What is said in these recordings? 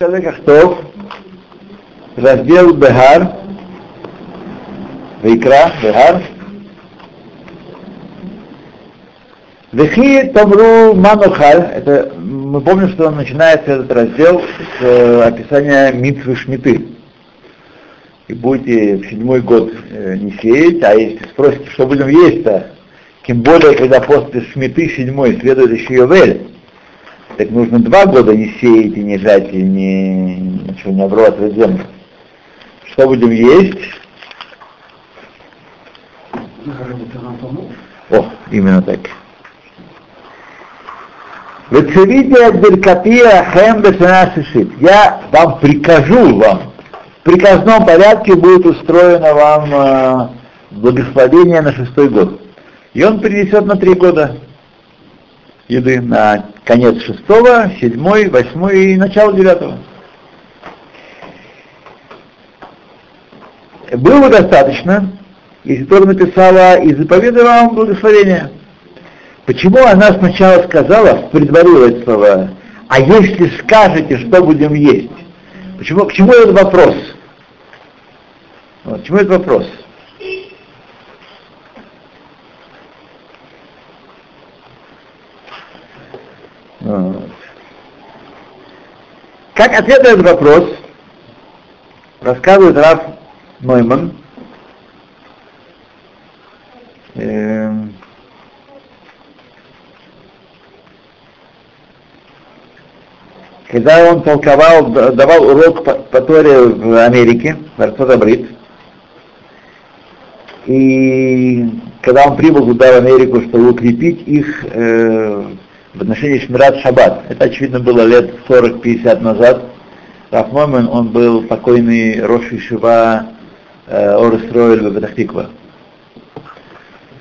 Кахтов, раздел Бехар, Вайкра, Бехар. Вехи Тамру Манухаль, это мы помним, что начинается этот раздел с э, описания Митвы Шмиты. И будете в седьмой год э, не сеять, а если спросите, что будем есть-то, тем более, когда после Шмиты седьмой следует еще Йовель, так нужно два года не сеять и не жать, и не, ничего не обрабатывать землю. Что будем есть? О, именно так. Я вам прикажу вам, в приказном порядке будет устроено вам э, благословение на шестой год. И он принесет на три года еды на конец шестого, седьмой, восьмой и начало девятого. Было бы достаточно, если Тора написала и заповедала вам благословение. Почему она сначала сказала, предварила это а если скажете, что будем есть? Почему, к чему этот вопрос? Вот, к чему этот вопрос? Как ответ на этот вопрос рассказывает Раф Нойман, эм, когда он толковал, давал урок по, Торе в Америке, в Арцот-Абрит, и когда он прибыл туда, в Америку, чтобы укрепить их э, в отношении Шмират Шаббат. Это, очевидно, было лет 40-50 назад. Раф Мойман, он был покойный Рош Ишива э, Орестроэль в Бетахтиква.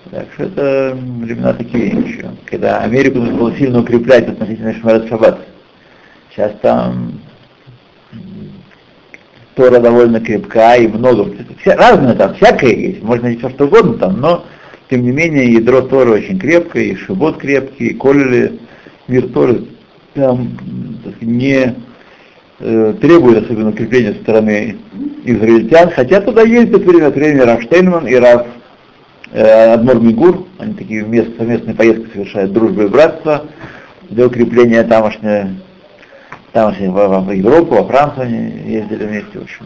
Так что это времена такие еще, когда Америку нужно было сильно укреплять относительно Шмират Шаббат. Сейчас там Тора довольно крепка и много. Все, разное там, всякое есть, можно найти все что угодно там, но тем не менее, ядро Торы очень крепкое, и Шибот крепкий, и Колели, мир Торы там сказать, не э, требует особенно укрепления стороны израильтян, хотя туда ездят время от времени Раф Штейнман и Раф э, Адмор Мигур, они такие вместе, совместные поездки совершают дружбу и братство для укрепления тамошней, тамошней в, в, в Европу, во Францию они ездили вместе, в общем.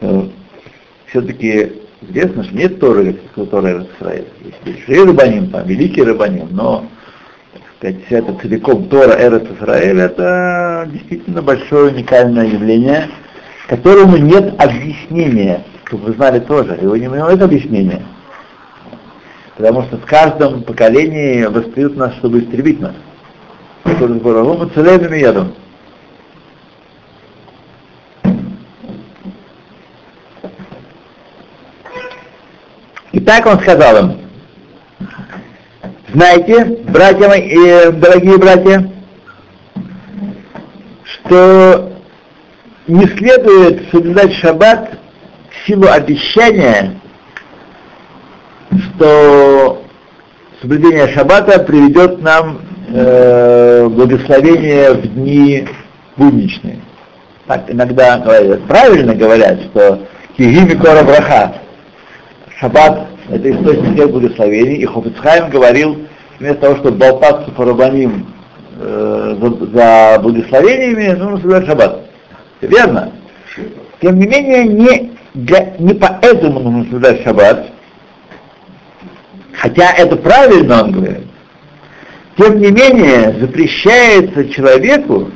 Э, все-таки Известно, что нет Торы, как Торы Израиля. Есть большие рыбаним, там, великий рыбаним, но, так сказать, вся эта целиком Тора Эрес Израиля, это действительно большое уникальное явление, которому нет объяснения, чтобы вы знали тоже, его не нет объяснения. Потому что в каждом поколении восстают нас, чтобы истребить нас. Который мы целыми ядом. И так он сказал им, знаете, братья мои, э, дорогие братья, что не следует соблюдать шаббат в силу обещания, что соблюдение шаббата приведет нам э, благословение в дни будничные. Так иногда говорят, правильно говорят, что кигими кора браха, Шаббат — это источник всех благословений, и Хофицхайм говорил, вместо того, чтобы болтаться по рабаним э, за, за благословениями, нужно соблюдать шаббат. Верно? Тем не менее, не, для, не поэтому нужно соблюдать шаббат, хотя это правильно, он говорит. Тем не менее, запрещается человеку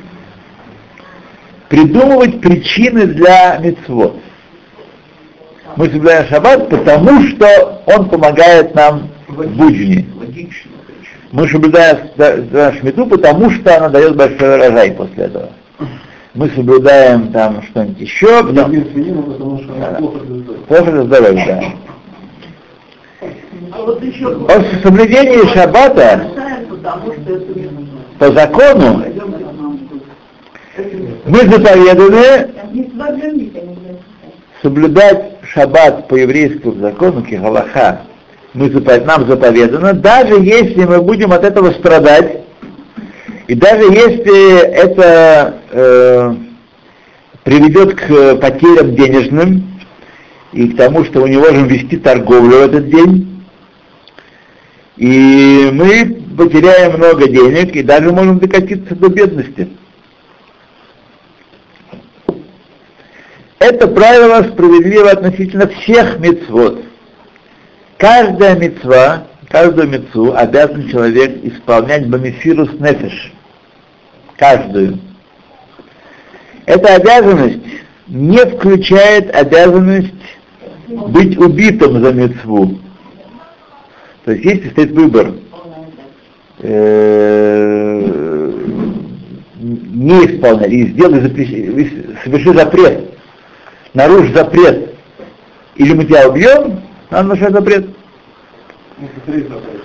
придумывать причины для мецвод мы соблюдаем шаббат, потому что он помогает нам в будни. Мы соблюдаем шмиту, потому что она дает большой урожай после этого. Мы соблюдаем там что-нибудь еще, потому, плохо для здоровья, да. После соблюдения шаббата по закону мы заповеданы соблюдать шаббат по еврейскому закону, кихалаха, мы, нам заповедано, даже если мы будем от этого страдать, И даже если это э, приведет к потерям денежным и к тому, что мы не можем вести торговлю в этот день, и мы потеряем много денег и даже можем докатиться до бедности. Это правило справедливо относительно всех мецвод. Каждая мецва, каждую мецву обязан человек исполнять бамифирус нефеш. Каждую. Эта обязанность не включает обязанность быть убитым за мецву. То есть если стоит выбор э, не исполнять и сделать соверши запрет нарушь запрет, или мы тебя убьем, надо нарушать запрет.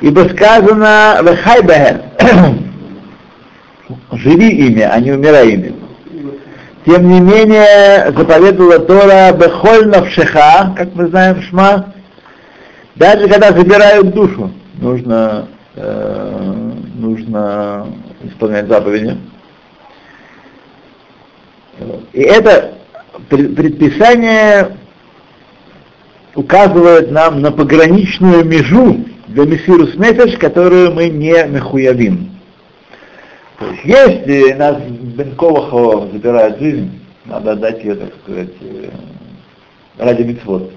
Ибо сказано «Вехайбахен» «Живи ими, а не умирай ими». Тем не менее, заповедовала Тора «Бехоль навшеха», как мы знаем Шма, даже когда забирают душу, нужно, э, нужно исполнять заповеди. И это предписание указывает нам на пограничную межу для Мессирус Нефеш, которую мы не мехуявим. То есть, если нас Бенковахо забирает жизнь, надо отдать ее, так сказать, э, ради мецвод.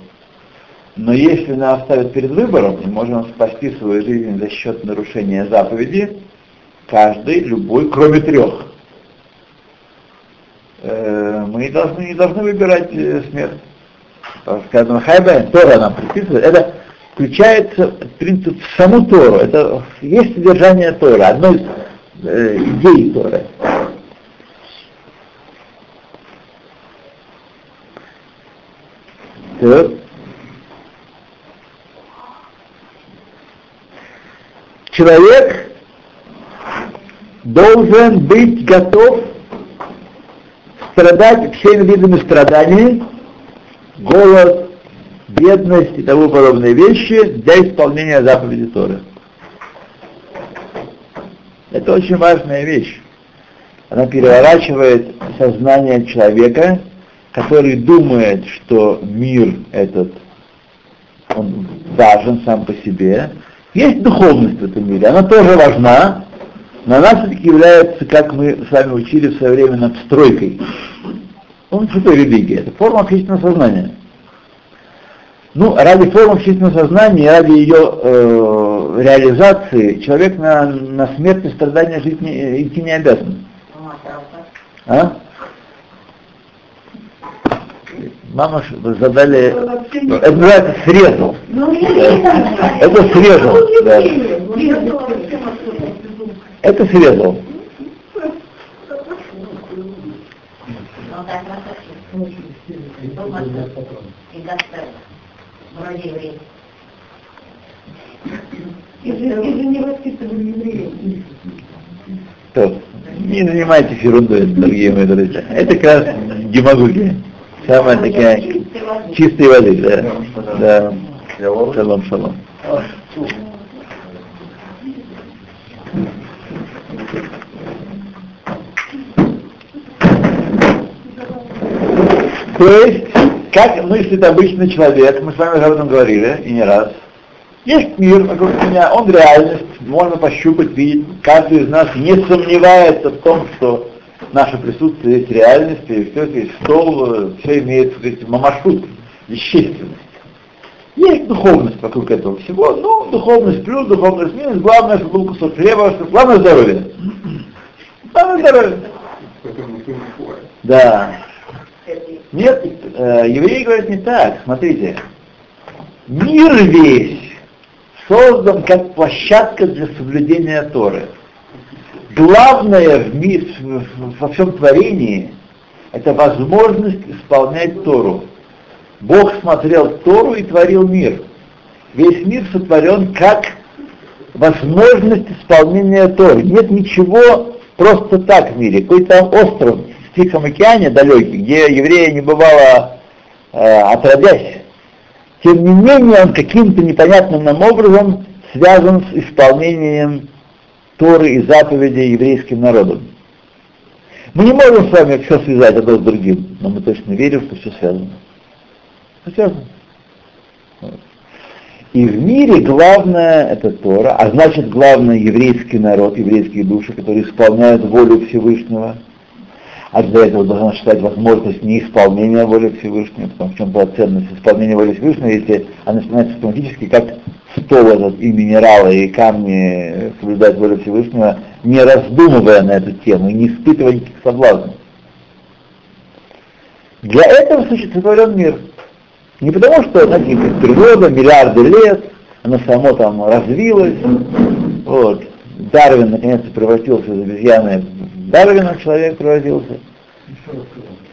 Но если нас оставят перед выбором, мы можем спасти свою жизнь за счет нарушения заповеди, каждый, любой, кроме трех. Э, мы должны, не должны выбирать э, смерть. Сказано, хайбе, Тора нам предписывает, это включается принцип в саму Тору, это есть содержание Тора, одной из э, идей Торы. Человек должен быть готов страдать всеми видами страданий, голод, бедность и тому подобные вещи для исполнения заповеди Торы. Это очень важная вещь. Она переворачивает сознание человека, который думает, что мир этот, он важен сам по себе. Есть духовность в этом мире, она тоже важна, но она все-таки является, как мы с вами учили в свое время, надстройкой. Он что религия? Это форма общественного сознания. Ну, ради формы общественного сознания, ради ее э, реализации, человек на, на смерть и страдания жить не, идти не обязан. А? Мама задали, это называется срезал. Это срезал. Да. Это срезал. То, не занимайтесь ерундой, дорогие мои друзья. Это как раз демагогия. Самая такая чистой воды, да. Да. Шалом, шалом. То есть, как мыслит обычный человек, мы с вами об этом говорили, и не раз, есть мир вокруг меня, он реальность, можно пощупать, видеть. Каждый из нас не сомневается в том, что наше присутствие есть реальность, и все это есть стол, все имеет, так сказать, мамашут, вещественность. Есть духовность вокруг этого всего, ну, духовность плюс, духовность минус, главное, чтобы был кусок хлеба, главное здоровье. Главное здоровье. Да. Нет, э, евреи говорят не так. Смотрите, мир весь создан как площадка для соблюдения Торы. Главное в мир, во всем творении – это возможность исполнять Тору. Бог смотрел Тору и творил мир. Весь мир сотворен как возможность исполнения Торы. Нет ничего просто так в мире. Какой там остров Тихом океане далекий, где еврея не бывало э, отродясь, тем не менее он каким-то непонятным нам образом связан с исполнением Торы и заповедей еврейским народом. Мы не можем с вами все связать одно с другим, но мы точно верим, что все связано. Все связано. И в мире главное это Тора, а значит главное еврейский народ, еврейские души, которые исполняют волю Всевышнего. А для этого должна считать возможность неисполнения воли Всевышнего, потому что в чем была ценность исполнения воли Всевышнего, если она становится автоматически как стол этот, и минералы, и камни соблюдать волю Всевышнего, не раздумывая на эту тему, и не испытывая никаких соблазнов. Для этого существовал мир. Не потому, что, знаете, природа, миллиарды лет, оно само там развилось, вот, Дарвин наконец превратился из обезьяны Дарвина, человек превратился.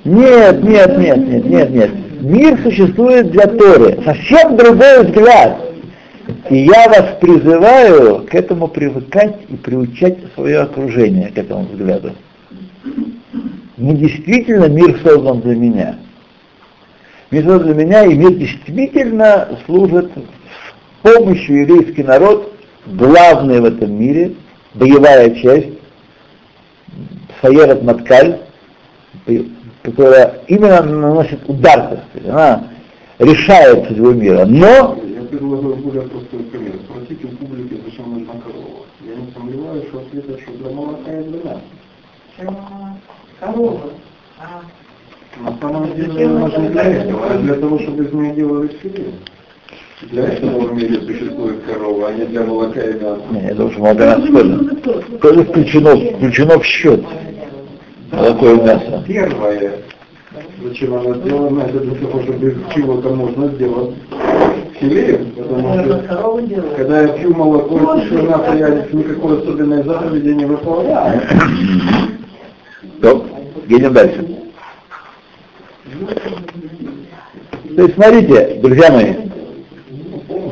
Нет, нет, нет, нет, нет, нет. Мир существует для Торы. Совсем другой взгляд. И я вас призываю к этому привыкать и приучать свое окружение к этому взгляду. Не действительно мир создан для меня. Мир создан для меня, и мир действительно служит с помощью еврейский народ, главный в этом мире, боевая часть, Саерат Маткаль, которая именно наносит удар, так сказать, она решает судьбу мира. Но предлагаю более простой пример. Спросите у публики, зачем нужна корова. Я не сомневаюсь, что ответ, что для молока и для мяса. Корова. А. На самом деле она же для этого, а для того, чтобы из нее делали филе. Для этого в мире существует корова, а не для молока и мяса. Не, я думаю, что молока мясо тоже, тоже включено, включено в счет. Молоко и мясо. Первое, зачем она сделана, это для того, чтобы из чего-то можно сделать филе, потому что когда я пью молоко, тишина, то я никакой особенной заповеди не выполняю. То, едем дальше. То есть, смотрите, друзья мои,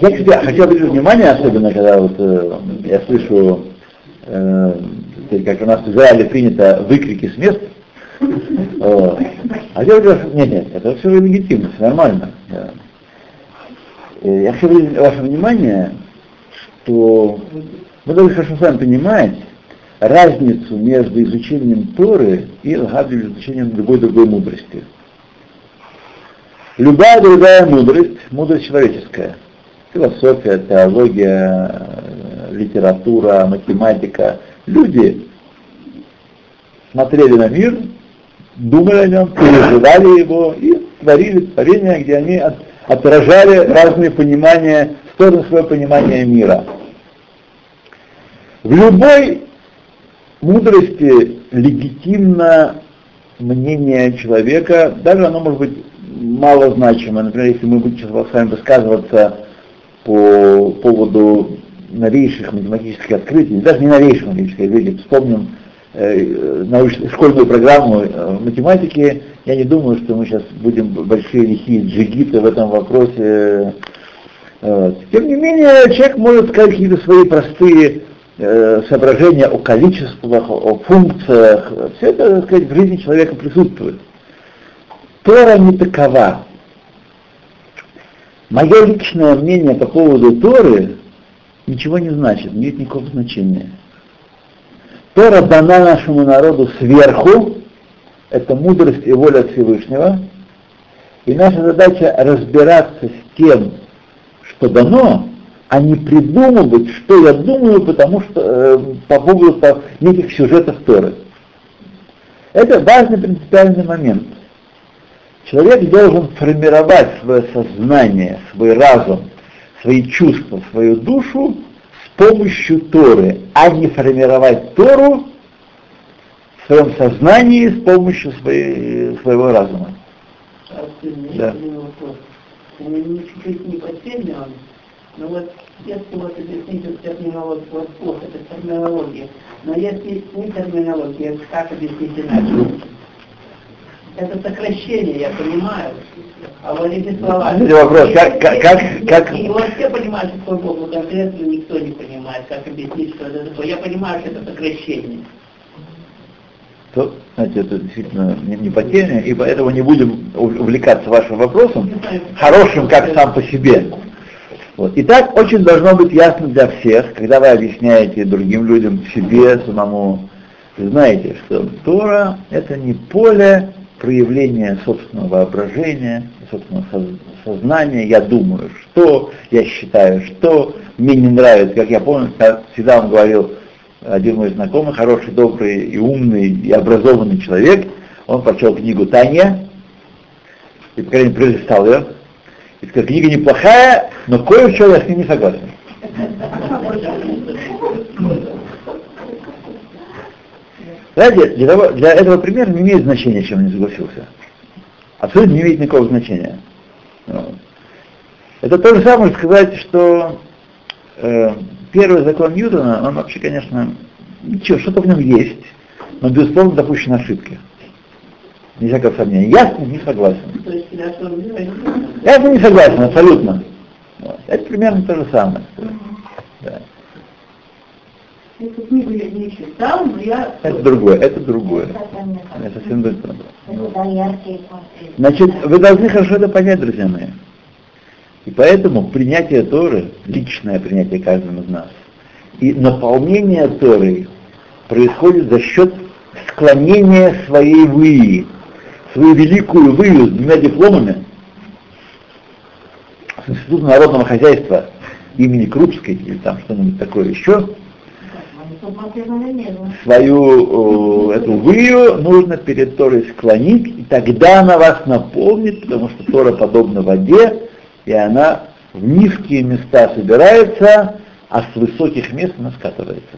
я, кстати, хочу обратить внимание, особенно когда вот э, я слышу, э, как у нас в Израиле принято выкрики с мест, вот. а я говорю, нет, нет, это все легитимно, все нормально. Да. Я хочу обратить ваше внимание, что вы должны хорошо сами понимать разницу между изучением Торы и изучением любой другой мудрости. Любая другая мудрость, мудрость человеческая, философия, теология, литература, математика, люди смотрели на мир, думали о нем, переживали его и творили творения, где они от, отражали разные понимания, стороны своего понимания мира. В любой мудрости легитимно мнение человека, даже оно может быть малозначимо. Например, если мы будем сейчас с вами высказываться по поводу новейших математических открытий, даже не новейших математических открытий, вспомним э, научную, школьную программу э, математики, я не думаю, что мы сейчас будем большие лихие джигиты в этом вопросе. Вот. Тем не менее, человек может сказать какие-то свои простые э, соображения о количествах, о функциях. Все это, так сказать, в жизни человека присутствует. Тора не такова. Мое личное мнение по поводу Торы ничего не значит, не имеет никакого значения. Тора дана нашему народу сверху, это мудрость и воля Всевышнего, и наша задача разбираться с тем, что дано, а не придумывать, что я думаю, потому что э, по поводу по, неких сюжетов Торы. Это важный принципиальный момент. Человек должен формировать свое сознание, свой разум, свои чувства, свою душу с помощью Торы, а не формировать Тору в своем сознании с помощью своей, своего разума. Да. Чуть-чуть не последний он, но вот если вот объяснить вот терминологию, вот плохо, это терминология, но если не терминология, как объяснить иначе? Это сокращение, я понимаю. А вот эти слова... Это вопрос, как, как, как, как... И вот все понимают, что такое Богу конкретно, никто не понимает, как объяснить, что это такое. Я понимаю, что это сокращение. То, знаете, это действительно не, не по теме, и поэтому не будем увлекаться вашим вопросом, хорошим как сам по себе. Вот. И так очень должно быть ясно для всех, когда вы объясняете другим людям, себе, самому, вы знаете, что Тора — это не поле проявления собственного воображения, собственного сознания. Я думаю, что, я считаю, что, мне не нравится, как я помню, всегда он говорил, один мой знакомый, хороший, добрый и умный и образованный человек, он прочел книгу Таня, и, по крайней мере, пролистал ее, и сказал, книга неплохая, но кое в чем я с ним не согласен. Знаете, для, того, для этого примера не имеет значения, чем он не согласился. Абсолютно не имеет никакого значения. Это то же самое сказать, что э, первый закон Ньютона, он вообще, конечно, ничего, что-то в нем есть, но, безусловно, допущены ошибки. Не всякого сомнения. Я с ним не согласен. Я с ним не согласен, абсолютно. Это примерно то же самое. Да. Эту книгу я не читал, но я... Это другое, это другое. Это совсем другое. Значит, вы должны хорошо это понять, друзья мои. И поэтому принятие Торы, личное принятие каждого из нас, и наполнение Торы происходит за счет склонения своей выи, свою великую выю с двумя дипломами с Института народного хозяйства имени Крупской или там что-нибудь такое еще, свою э, эту выю нужно перед Торой склонить, и тогда она вас наполнит, потому что Тора подобна воде, и она в низкие места собирается, а с высоких мест она скатывается.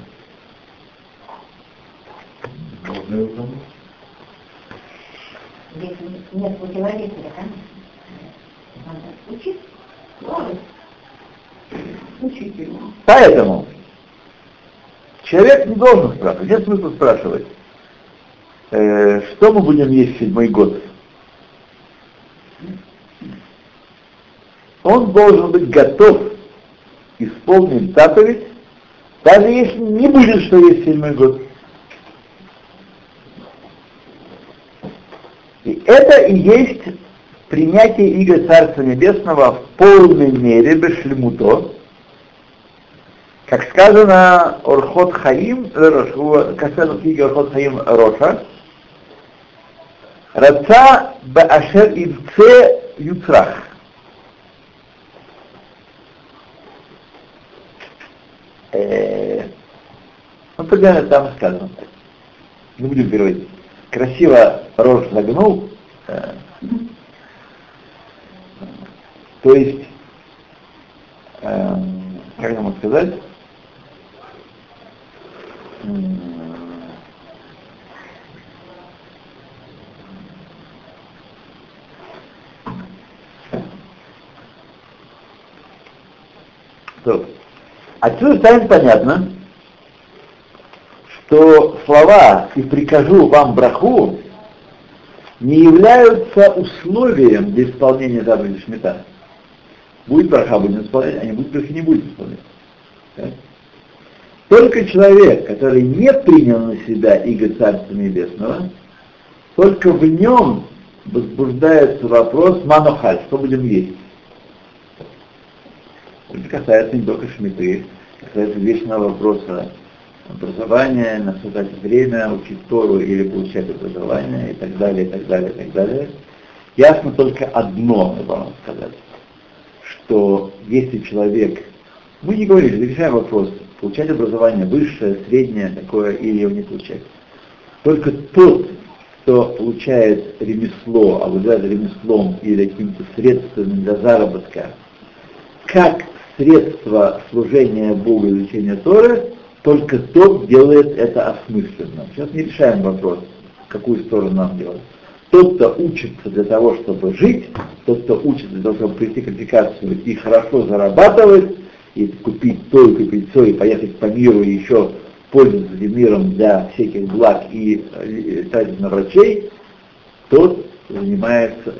Нет противоречия, да? Учить? Поэтому человек не должен спрашивать. Нет смысла спрашивать, э, что мы будем есть в седьмой год. Он должен быть готов исполнить заповедь, даже если не будет, что есть седьмой год. И это и есть принятие игры Царства Небесного в полной мере, без шлемуто, как сказано Орхот Хаим, сказано в книге Орхот Хаим Роша, Раца Баашер Ивце Юцрах. Э, ну, примерно там сказано. Не будем переводить. Красиво Рош загнул, э, то есть, э, как могу сказать, То. Отсюда станет понятно, что слова «и прикажу вам браху» не являются условием для исполнения заповеди Шмита. Будет браха, будем исполнять, а не будет брахи, не будет исполнять. Только человек, который не принял на себя иго Царства Небесного, только в нем возбуждается вопрос манохаль, что будем есть. Это касается не только шмиты, касается вечного вопроса образования, наслаждать время, учить Тору или получать образование и так далее, и так далее, и так далее. Ясно только одно, я вам сказать что если человек, мы не говорили, решаем вопрос, получать образование высшее, среднее такое или его не получать. Только тот, кто получает ремесло, обладает ремеслом или каким-то средством для заработка, как средство служения Богу изучения Торы, только тот делает это осмысленно. Сейчас не решаем вопрос, какую сторону нам делать. Тот, кто учится для того, чтобы жить, тот, кто учится для того, чтобы прийти к квалификацию и хорошо зарабатывать, и купить то, и купить все, и поехать по миру, и еще пользоваться миром для всяких благ и э, тратить на врачей, тот занимается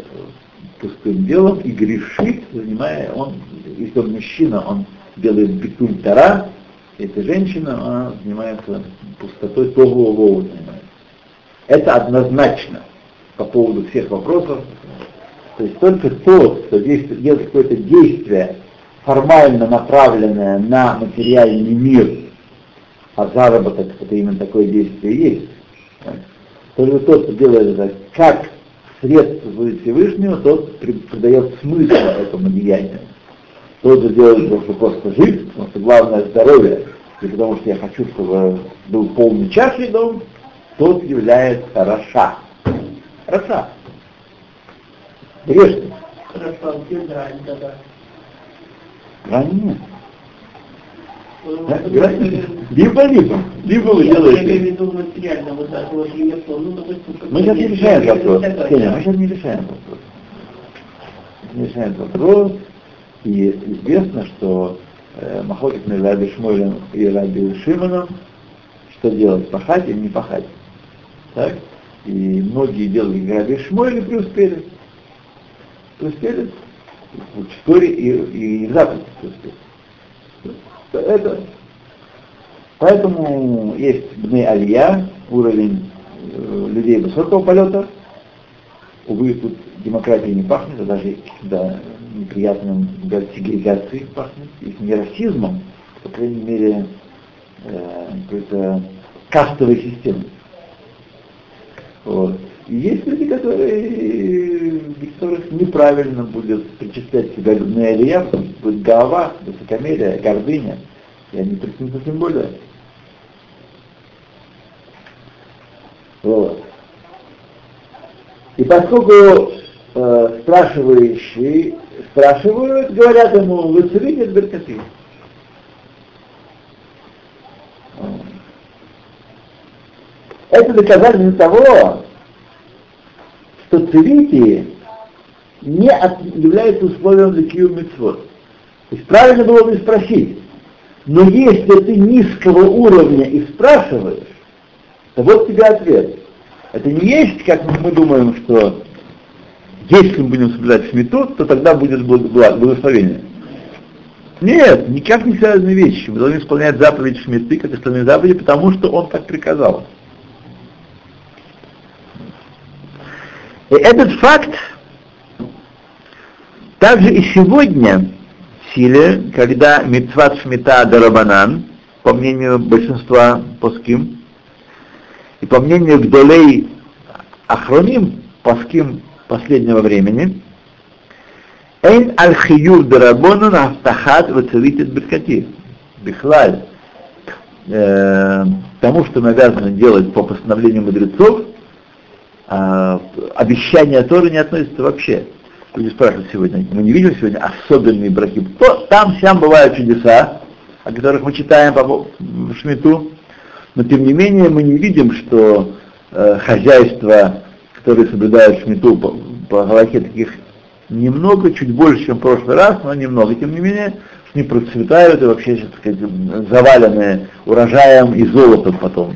пустым делом и грешит, занимая, он, если он мужчина, он делает битуль тара, эта женщина, она занимается пустотой, того вову занимается. Это однозначно по поводу всех вопросов. То есть только тот, кто действует, делает какое-то действие формально направленная на материальный мир, а заработок это именно такое действие есть, только тот, кто делает это как средство Всевышнего, тот придает смысл этому деянию. Тот же делает, чтобы просто жить, потому что главное здоровье, и потому что я хочу, чтобы был полный чашей дом, тот является Раша. Раша. Грешник. Хорошо, где дрань тогда? Дрань нет. Либо, либо. Либо вы делаете. Мы сейчас не решаем вопрос. Кеня, мы сейчас не решаем вопрос. Не решаем вопрос. И известно, что э, Махлокит между Раби Шмуэлем и Раби Шимоном, что делать, пахать или не пахать. Так? И многие делали Раби Шмуэль и преуспели. Преуспели в истории и, и в преуспели. Это. Поэтому есть Бны Алия, уровень э, людей высокого полета. Увы, тут демократия не пахнет, а даже да, неприятным сегрегацией пахнет. Если не расизмом, по крайней мере, э, какой-то кастовой системой. Вот. Есть люди, которые, которых неправильно будет причислять себя к Алия, будет голова, высокомерие, гордыня, и они присутствуют тем более. Вот. И поскольку э, спрашивающие спрашивают, говорят ему, вы целите беркаты? Это доказательство того, цивити не от, является условием для кию. То есть правильно было бы спросить, но если ты низкого уровня и спрашиваешь, то вот тебе ответ. Это не есть, как мы думаем, что если мы будем соблюдать шмиту, то тогда будет благословение. Нет, никак не связанные вещи. Мы должны исполнять заповедь шмиты, как остальные заповеди, потому что он так приказал. И этот факт также и сегодня в силе, когда митцват шмита дарабанан, по мнению большинства поским, и по мнению Гдолей Ахроним, поским последнего времени, Эйн аль-хиюр дарабону на автахат вацелитит беркати. Бихлаль. Э, тому, что мы обязаны делать по постановлению мудрецов, а, обещание Торы не относится вообще. Люди спрашивают сегодня, мы не видим сегодня особенные браки. То, там, сям бывают чудеса, о которых мы читаем по Шмиту, но тем не менее мы не видим, что э, хозяйства, которые соблюдают Шмиту по, по Галахе, таких немного, чуть больше, чем в прошлый раз, но немного, тем не менее, они процветают и вообще, так сказать, завалены урожаем и золотом потом.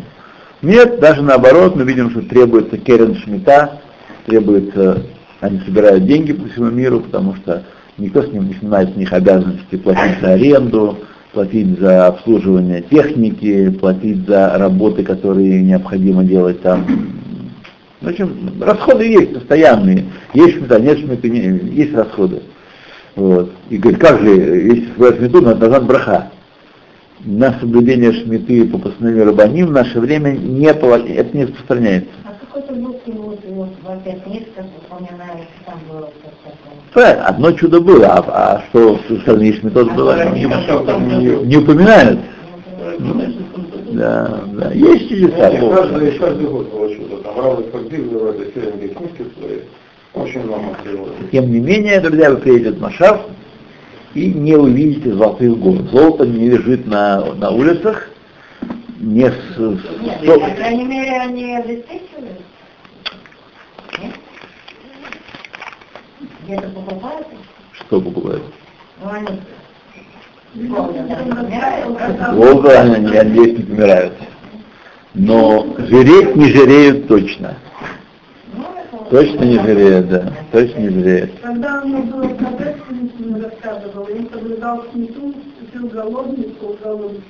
Нет, даже наоборот, мы видим, что требуется керен шмита, требуется, они собирают деньги по всему миру, потому что никто с ним не снимает с них обязанности платить за аренду, платить за обслуживание техники, платить за работы, которые необходимо делать там. В общем, расходы есть постоянные. Есть шмита, нет шмита, есть расходы. Вот. И говорит, как же, если собирать шмиту, надо назад браха на соблюдение шмиты по постановлению Рабаним в наше время не, это не распространяется. А какой-то был вот, вот, в опять месяцев, там было Правильно, одно чудо было, а, а что в остальные шмитот было, не, не, не упоминают. Да, да, есть чудеса. Каждый, каждый год было чудо, там Фагдив, говорят, книжки свои, очень много Тем не менее, друзья, вы приедете в Машав, и не увидите золотых гор. Золото не лежит на, на улицах, не с... Нет, со... по крайней мере, они обеспечивают. Где-то покупают? Что покупают? Ну, они Волга, они, надеюсь, не помирают. Но жиреть не жиреют точно. Точно не жалеет, да. Точно не жалеет. Когда у меня было он рассказывал, он соблюдал сниту, жил голодный, сколько голодный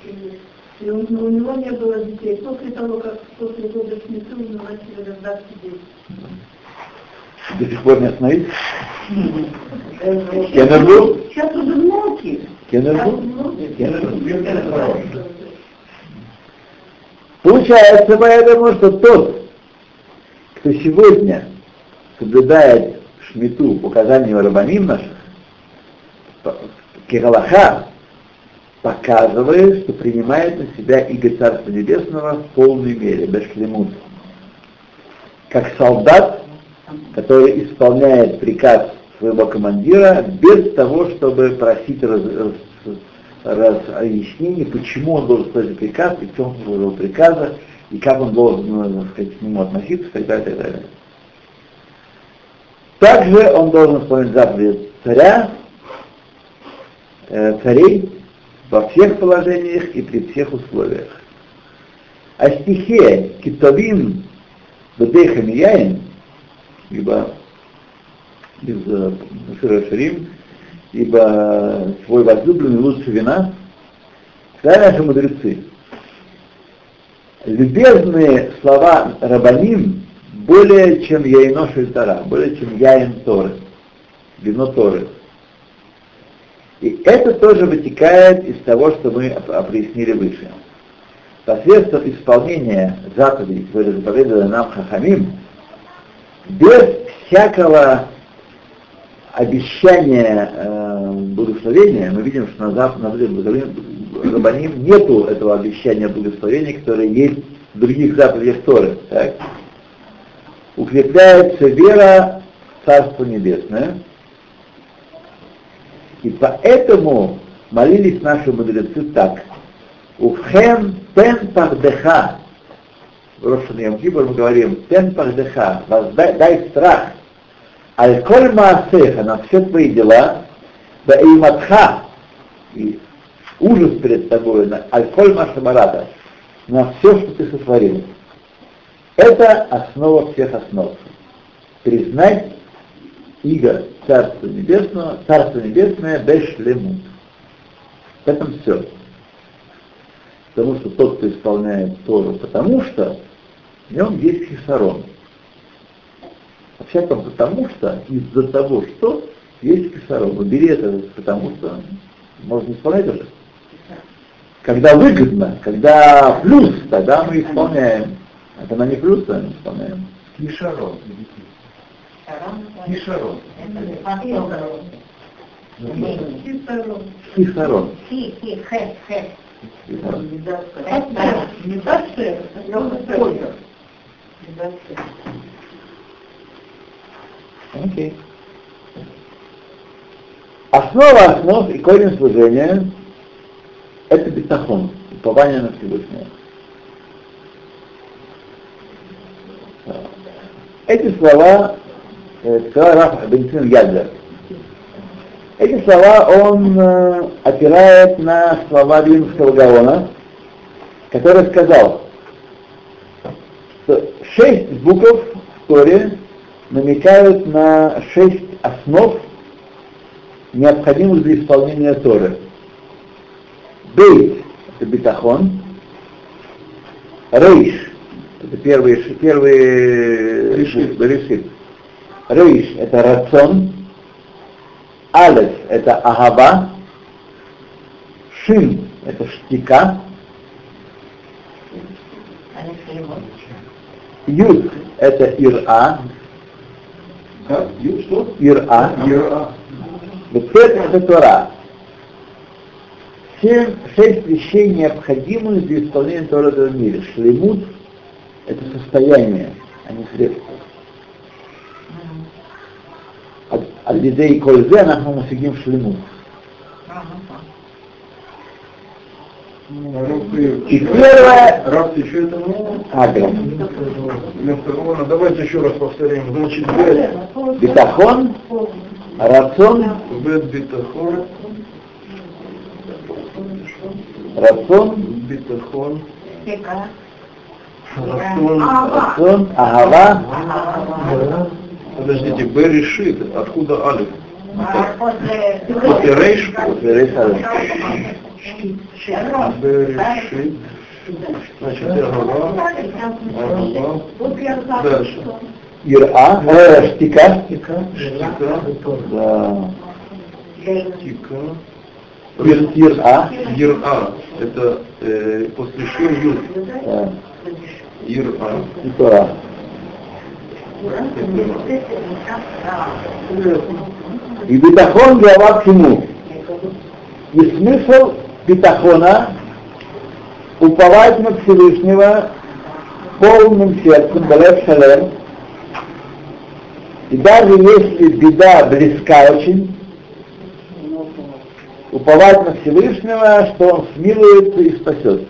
и он, у него не было детей. После того, как после года сниту, у него начали рождаться дети. До сих пор не остановить? Я был? Сейчас уже внуки. Кенербу? Получается поэтому, что тот, кто сегодня соблюдает шмиту указанию рабаним наших, Кегалаха, показывает, что принимает на себя иго Царства Небесного в полной мере, без шлемут. Как солдат, который исполняет приказ своего командира без того, чтобы просить раз, раз, разъяснений, почему он должен исполнять приказ, и в чем его приказа, и как он должен ну, сказать, к нему относиться, так далее, и так далее. Также он должен исполнять заповедь царя, царей во всех положениях и при всех условиях. А стихе Китовим Бедехамияин, ибо из Шира Шарим, ибо свой возлюбленный лучше вина, сказали наши мудрецы, любезные слова Рабаним более, чем Яино Шельтара, более, чем Яин Торы, вино Торы. И это тоже вытекает из того, что мы прояснили выше. Посредством исполнения заповедей, которые заповедовали нам Хахамим, без всякого обещания э, благословения, мы видим, что на заповеди Рабаним нету этого обещания благословения, которое есть в других заповедях Торы. Так? Укрепляется вера в Царство Небесное, и поэтому молились наши мудрецы так. Ухем пен пардеха. В Рошан Кибур мы говорим, пен пардеха, дай, дай страх. Аль-коль маасеха, на все твои дела, да эйматха, и ужас перед тобой, аль-коль машамарата, на все, что ты сотворил. Это основа всех основ. Признать иго Царства Небесного, Царство Небесное Бешлемут. В этом все. Потому что тот, кто исполняет Тору, потому что в нем есть хисарон. Во всяком потому что, из-за того, что есть хисарон. Убери это, потому что можно исполнять уже. Когда выгодно, когда плюс, тогда мы исполняем. А когда не плюс, то мы исполняем. Хисарон. Кишарон. Кисарон. Окей. Основа основ и корень служения – это бетахон, упование на Всевышнего. Эти слова сказал Раф Бенцин Ядер. Эти слова он э, опирает на слова Римского Гаона, который сказал, что шесть букв в Торе намекают на шесть основ, необходимых для исполнения Торы. Бейт – это бетахон, Рейш – это первый, первый решит. Рейш – это рацион, Алеф – это Агаба, Шин – это штика, Юд – это Ира? Ира, Ира. Бецет – это Тора. Семь, шесть вещей необходимых для исполнения Тора в мире. Шлемут – это состояние, а не средство. על ידי כל זה אנחנו משיגים שלמות. И первое... Раб, ты еще это много? Агра. Ладно, давайте еще раз повторим. Значит, бет, Битахон, рацион, бет битахон, рацион, битахон, Рацион. рацион. рацион, агава, Подождите, Б решит. Откуда Алиф? А после... После Рейш? Рейш Алеф. Б решит. Значит, Агава, Агава. Дальше. Ира, э, штика, Штика, да, Штика, Ир, ир, а? Ир А. Это э, после Шир Юр. Да. Ир А. И Тора. И битахон глава к чему? И смысл битахона уповать на Всевышнего полным сердцем, Балев Шалем, и даже если беда близка очень, уповать на Всевышнего, что Он смилуется и спасет.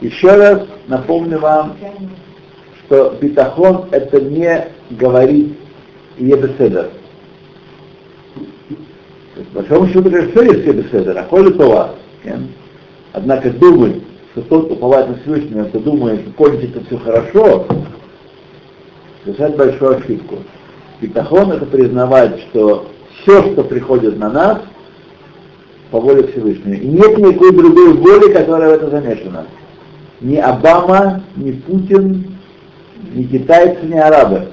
Еще раз напомню вам, что битахон это не говорить ебеседер. По большому счету, что есть ебеседер, а коли то вас. Однако думать, что тот, уповает на Всевышнего, это думает, что кончится все хорошо, совершать большую ошибку. Битахон это признавать, что все, что приходит на нас, по воле Всевышнего. И нет никакой другой воли, которая в это замешана. Ни Обама, ни Путин, ни китайцы, ни арабы.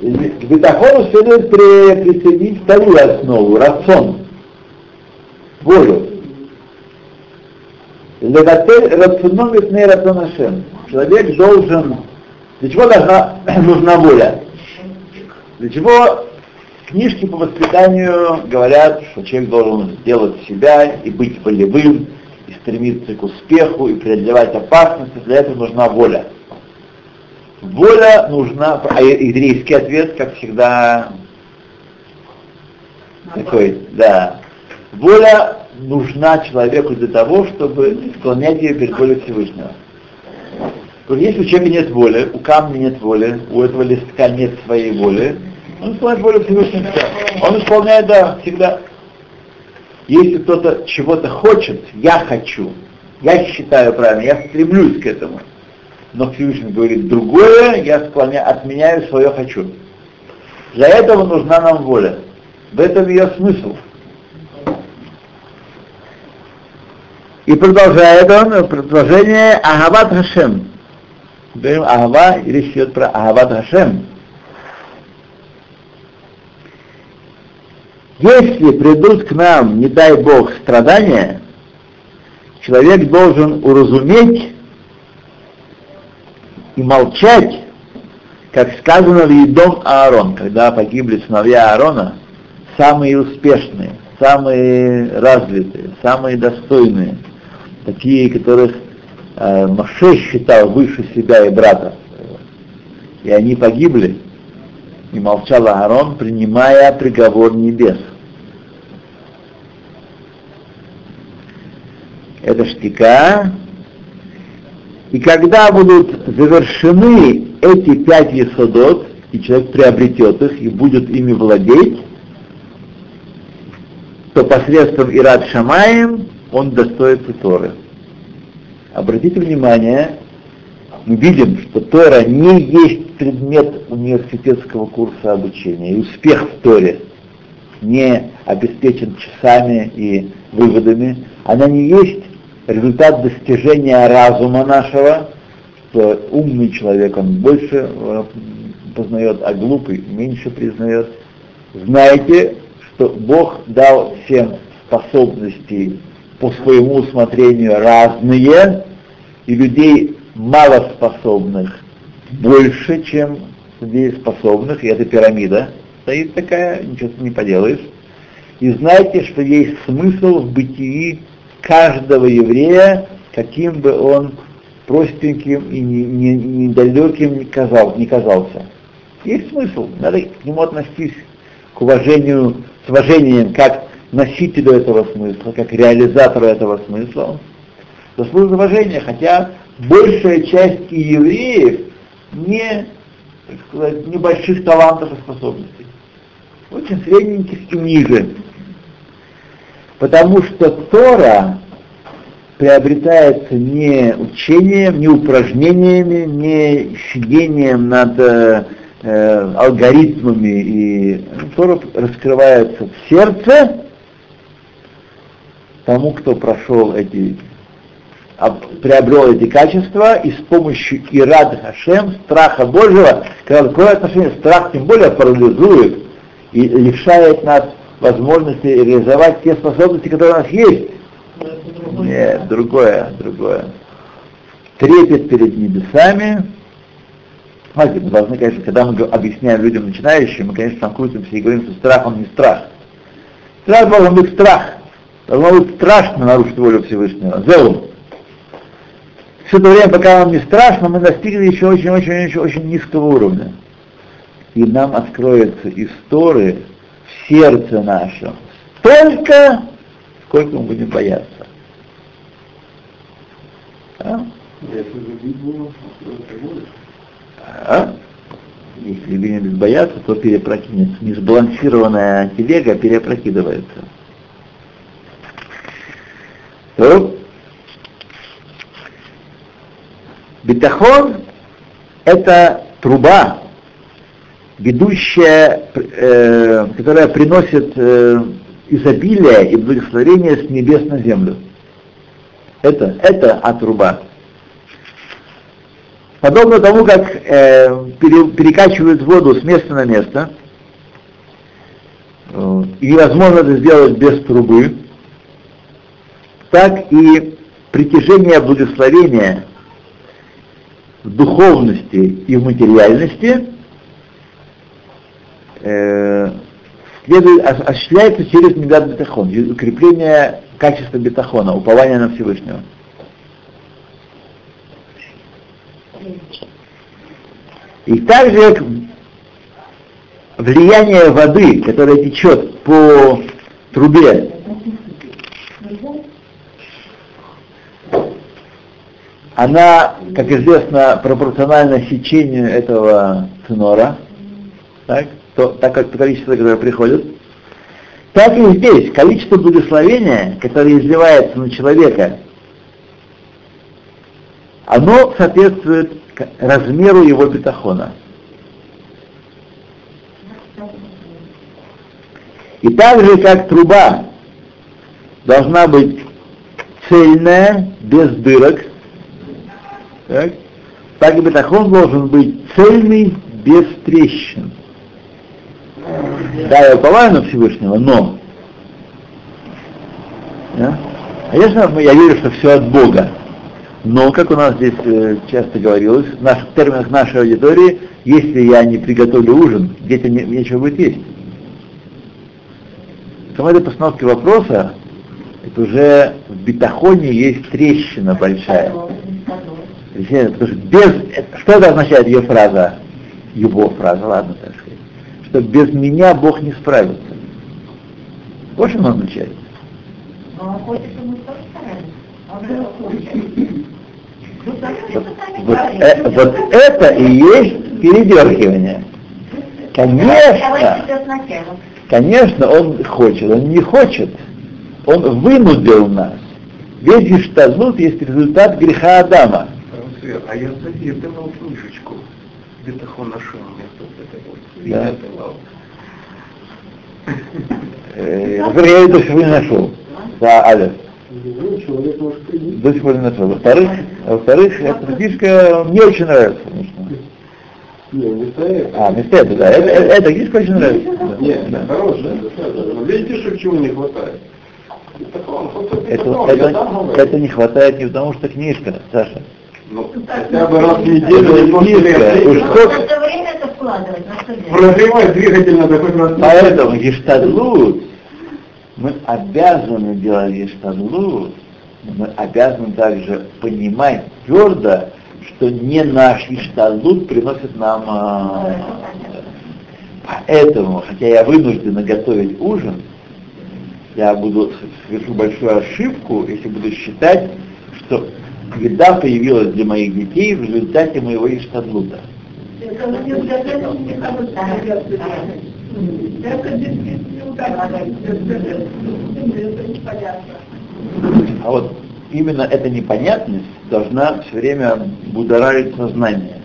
К бетахону следует присоединить вторую основу, рацион, волю. Леватель рациономит не рацион Человек должен... Для чего должна, нужна воля? Для чего книжки по воспитанию говорят, что человек должен сделать себя и быть волевым, и стремиться к успеху, и преодолевать опасности, для этого нужна воля. Воля нужна, а еврейский ответ, как всегда, такой, да. Воля нужна человеку для того, чтобы склонять ее перед волей Всевышнего. Если у человека нет воли, у камня нет воли, у этого листка нет своей воли, он исполняет волю Всевышнего. Он исполняет, да, всегда. Если кто-то чего-то хочет, я хочу, я считаю правильно, я стремлюсь к этому – но Всевышний говорит другое, я склоняю, отменяю свое хочу. Для этого нужна нам воля. В этом ее смысл. И продолжает он предложение Агават Хашем. Говорим Агава, речь идет про Агават Хашем. Если придут к нам, не дай Бог, страдания, человек должен уразуметь, и молчать, как сказано в Едом Аарон, когда погибли сыновья Аарона, самые успешные, самые развитые, самые достойные, такие, которых э, Моше считал выше себя и брата. И они погибли, и молчал Аарон, принимая приговор небес. Это штика, и когда будут завершены эти пять есодот, и человек приобретет их и будет ими владеть, то посредством Ират Шамаем он достоится Торы. Обратите внимание, видим, что Тора не есть предмет университетского курса обучения, и успех в Торе не обеспечен часами и выводами, она не есть результат достижения разума нашего, что умный человек, он больше э, познает, а глупый меньше признает. Знаете, что Бог дал всем способности по своему усмотрению разные, и людей малоспособных больше, чем людей и это пирамида стоит такая, ничего не поделаешь. И знаете, что есть смысл в бытии каждого еврея, каким бы он простеньким и недалеким не, казал, не казался. Есть смысл, надо к нему относиться к уважению, с уважением, как носителю этого смысла, как реализатору этого смысла. Заслуживает уважения, хотя большая часть евреев не, так сказать, небольших талантов и способностей. Очень средненьких и ниже. Потому что Тора приобретается не учением, не упражнениями, не сидением над э, э алгоритмами, и Тора раскрывается в сердце тому, кто прошел эти, приобрел эти качества, и с помощью Ирад Хашем, страха Божьего, Когда такое отношение, страх тем более парализует и лишает нас возможности реализовать те способности, которые у нас есть. Нет, другое, другое. Трепет перед небесами. Смотрите, мы должны, конечно, когда мы объясняем людям начинающим, мы, конечно, танкуемся и говорим, что страх, он не страх. Страх должен быть страх. Должно быть страшно нарушить волю Всевышнего. Зеум. Все это время, пока нам не страшно, мы достигли еще очень-очень-очень очень низкого уровня. И нам откроются истории в сердце нашем столько, сколько мы будем бояться. А? А? Если любви без бояться, то перепрокинется. Несбалансированная телега перепрокидывается. То Бетахон – это труба, ведущая, э, которая приносит э, изобилие и благословение с небес на землю. Это, это отруба. Подобно тому, как э, пере, перекачивают воду с места на место, э, и невозможно это сделать без трубы, так и притяжение благословения в духовности и в материальности э, следует, осуществляется через медат бетахон, укрепление качества бетахона, упования на Всевышнего. И также влияние воды, которая течет по трубе, она, как известно, пропорциональна сечению этого ценора, так, то, так как количество, которое приходит, так и здесь количество благословения, которое изливается на человека, оно соответствует размеру его бетахона. И так же, как труба должна быть цельная, без дырок, так, так и бетахон должен быть цельный, без трещин. Да, я уповаю на Всевышнего, но да? Конечно, я верю, что все от Бога. Но, как у нас здесь э, часто говорилось, в, наших, терминах нашей аудитории, если я не приготовлю ужин, детям не, нечего будет есть. В самой этой постановке вопроса, это уже в бетахоне есть трещина большая. Потому что без, что это означает ее фраза? Его фраза, ладно, так сказать. Что без меня Бог не справится. Вот что он означает. Мы тоже старались. Вот, э, вот это и есть передергивание. Конечно, конечно, он хочет, он не хочет. Он вынудил нас. Весь Иштазлут есть результат греха Адама. А я заведовал книжечку. Бетахон нашел мне Я я ее до сих пор не нашел. Да, Аля до сих пор не нашел. Во-вторых, во-вторых, эта книжка мне очень нравится. Не. А, вместо этого, да. Это, это, эта книжка очень нравится. Нет, да. хорошая. Видите, что чего не хватает? Это, это, это не хватает не потому, что книжка, Саша. Ну, хотя бы раз в неделю не сколько... время это вкладывать, Прогревать двигатель надо хоть раз. Поэтому гештадлут мы обязаны делать ештадлу, мы обязаны также понимать твердо, что не наш иштадлут приносит нам... А, поэтому, хотя я вынужден готовить ужин, я буду совершу большую ошибку, если буду считать, что еда появилась для моих детей в результате моего иштадлута. А вот именно эта непонятность должна все время будоражить сознание.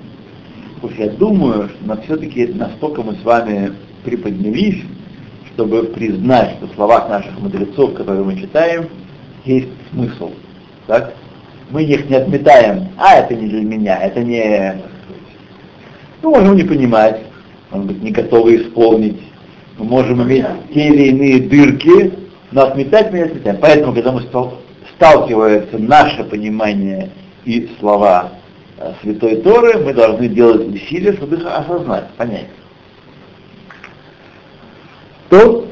Что я думаю, что все-таки настолько мы с вами приподнялись, чтобы признать, что в словах наших мудрецов, которые мы читаем, есть смысл. Так? Мы их не отметаем, а это не для меня, это не Мы можем не понимать, может быть, не готовы исполнить. Мы можем иметь те или иные дырки, но отметать мы не отметаем. Поэтому, когда мы сталкивается наше понимание и слова э, Святой Торы, мы должны делать усилия, чтобы их осознать, понять. То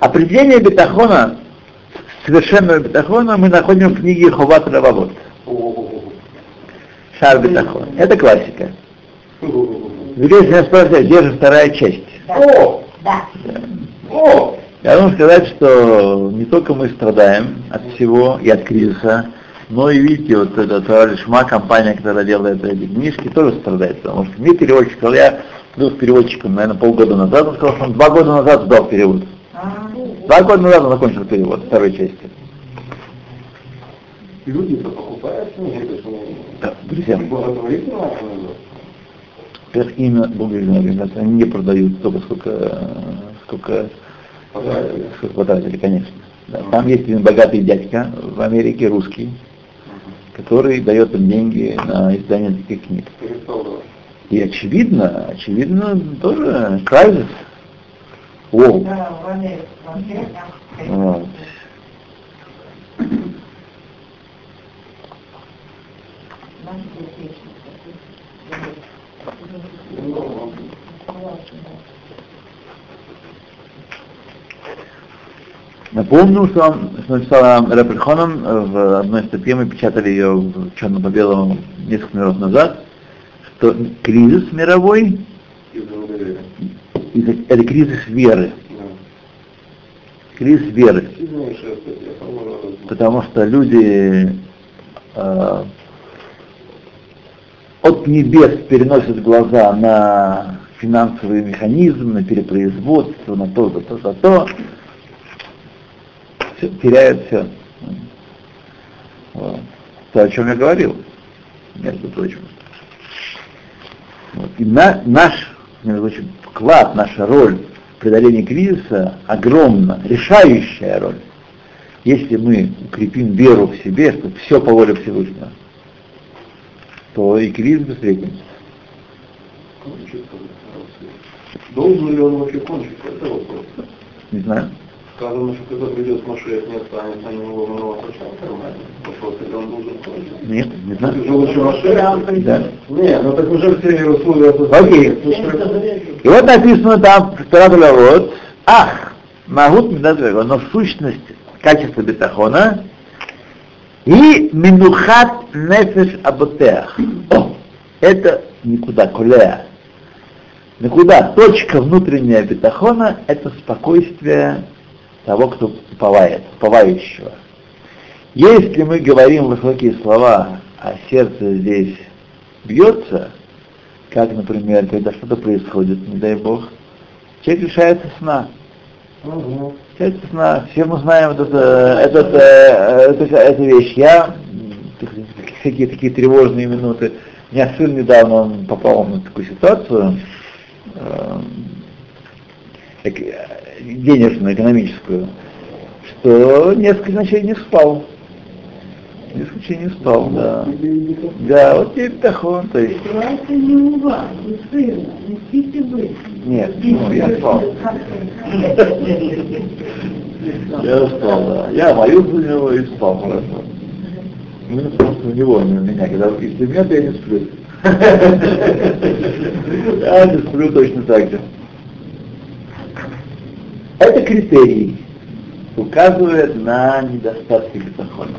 определение бетахона, совершенного бетахона, мы находим в книге Хуват Рававод. Шар бетахон. Это классика. Если меня спрашивают, где же вторая часть? О! Да. О! Я должен сказать, что не только мы страдаем от всего и от кризиса, но и видите, вот эта Шма, компания, которая делает эти книжки, тоже страдает, потому что мне переводчик сказал, я был с переводчиком, наверное, полгода назад, он сказал, что он два года назад сдал перевод. А. Два года назад он закончил перевод второй части. Люди-то покупают книги, да, друзья. Благотворительно Их имя благотворительная организация, они не продают столько, сколько, сколько потратили, конечно. Да. Там есть один богатый дядька в Америке, русский, который дает им деньги на издание таких книг. И очевидно, очевидно, тоже крайзис. О. Вот. Напомню, что он написал Рапельхоном в одной статье, мы печатали ее в черно по белому несколько минут назад, что кризис мировой это кризис веры. Кризис веры. Потому что люди э, от небес переносят глаза на финансовый механизм, на перепроизводство, на то, то, то, то, то, все, теряют все. Вот. То, о чем я говорил, между прочим. Вот. И на, наш, между прочим, вклад, наша роль в преодолении кризиса огромна, решающая роль. Если мы укрепим веру в себе, что все по воле Всевышнего, то и кризис быстрее кончится. Должен ли он вообще кончиться? Это вопрос. Не знаю сказано, что когда придет Машех, не останется ни его много Вопрос, когда он должен кончиться. Нет, не знаю. Ты же лучше Машех? Да. Нет, ну так уже все условия... Окей. И вот написано там, в вот, ах, Магут Медадрего, но сущность качества бетахона и минухат нефеш аботеах. О, это никуда, кулея. Никуда. Точка внутренняя бетахона – это спокойствие того, кто уповает, уповающего. Если мы говорим высокие слова, а сердце здесь бьется, как, например, когда что-то происходит, не дай Бог, человек лишается сна. Угу. Лишается сна. Все мы знаем этот, э, это, эту вещь. Я, всякие такие тревожные минуты. У меня сын недавно он попал на такую ситуацию, э, денежную, экономическую, что несколько ночей не спал. Несколько ночей не спал, да. Да, вот тебе бетахон, то есть. Это не у вас, у сына, не спите вы. Нет, ну, я спал. Я спал, да. Я молился за него и спал хорошо. Потому что у него, не у меня. Когда если меня, то я не сплю. Я не сплю точно так же. Это критерий указывает на недостатки бетахона.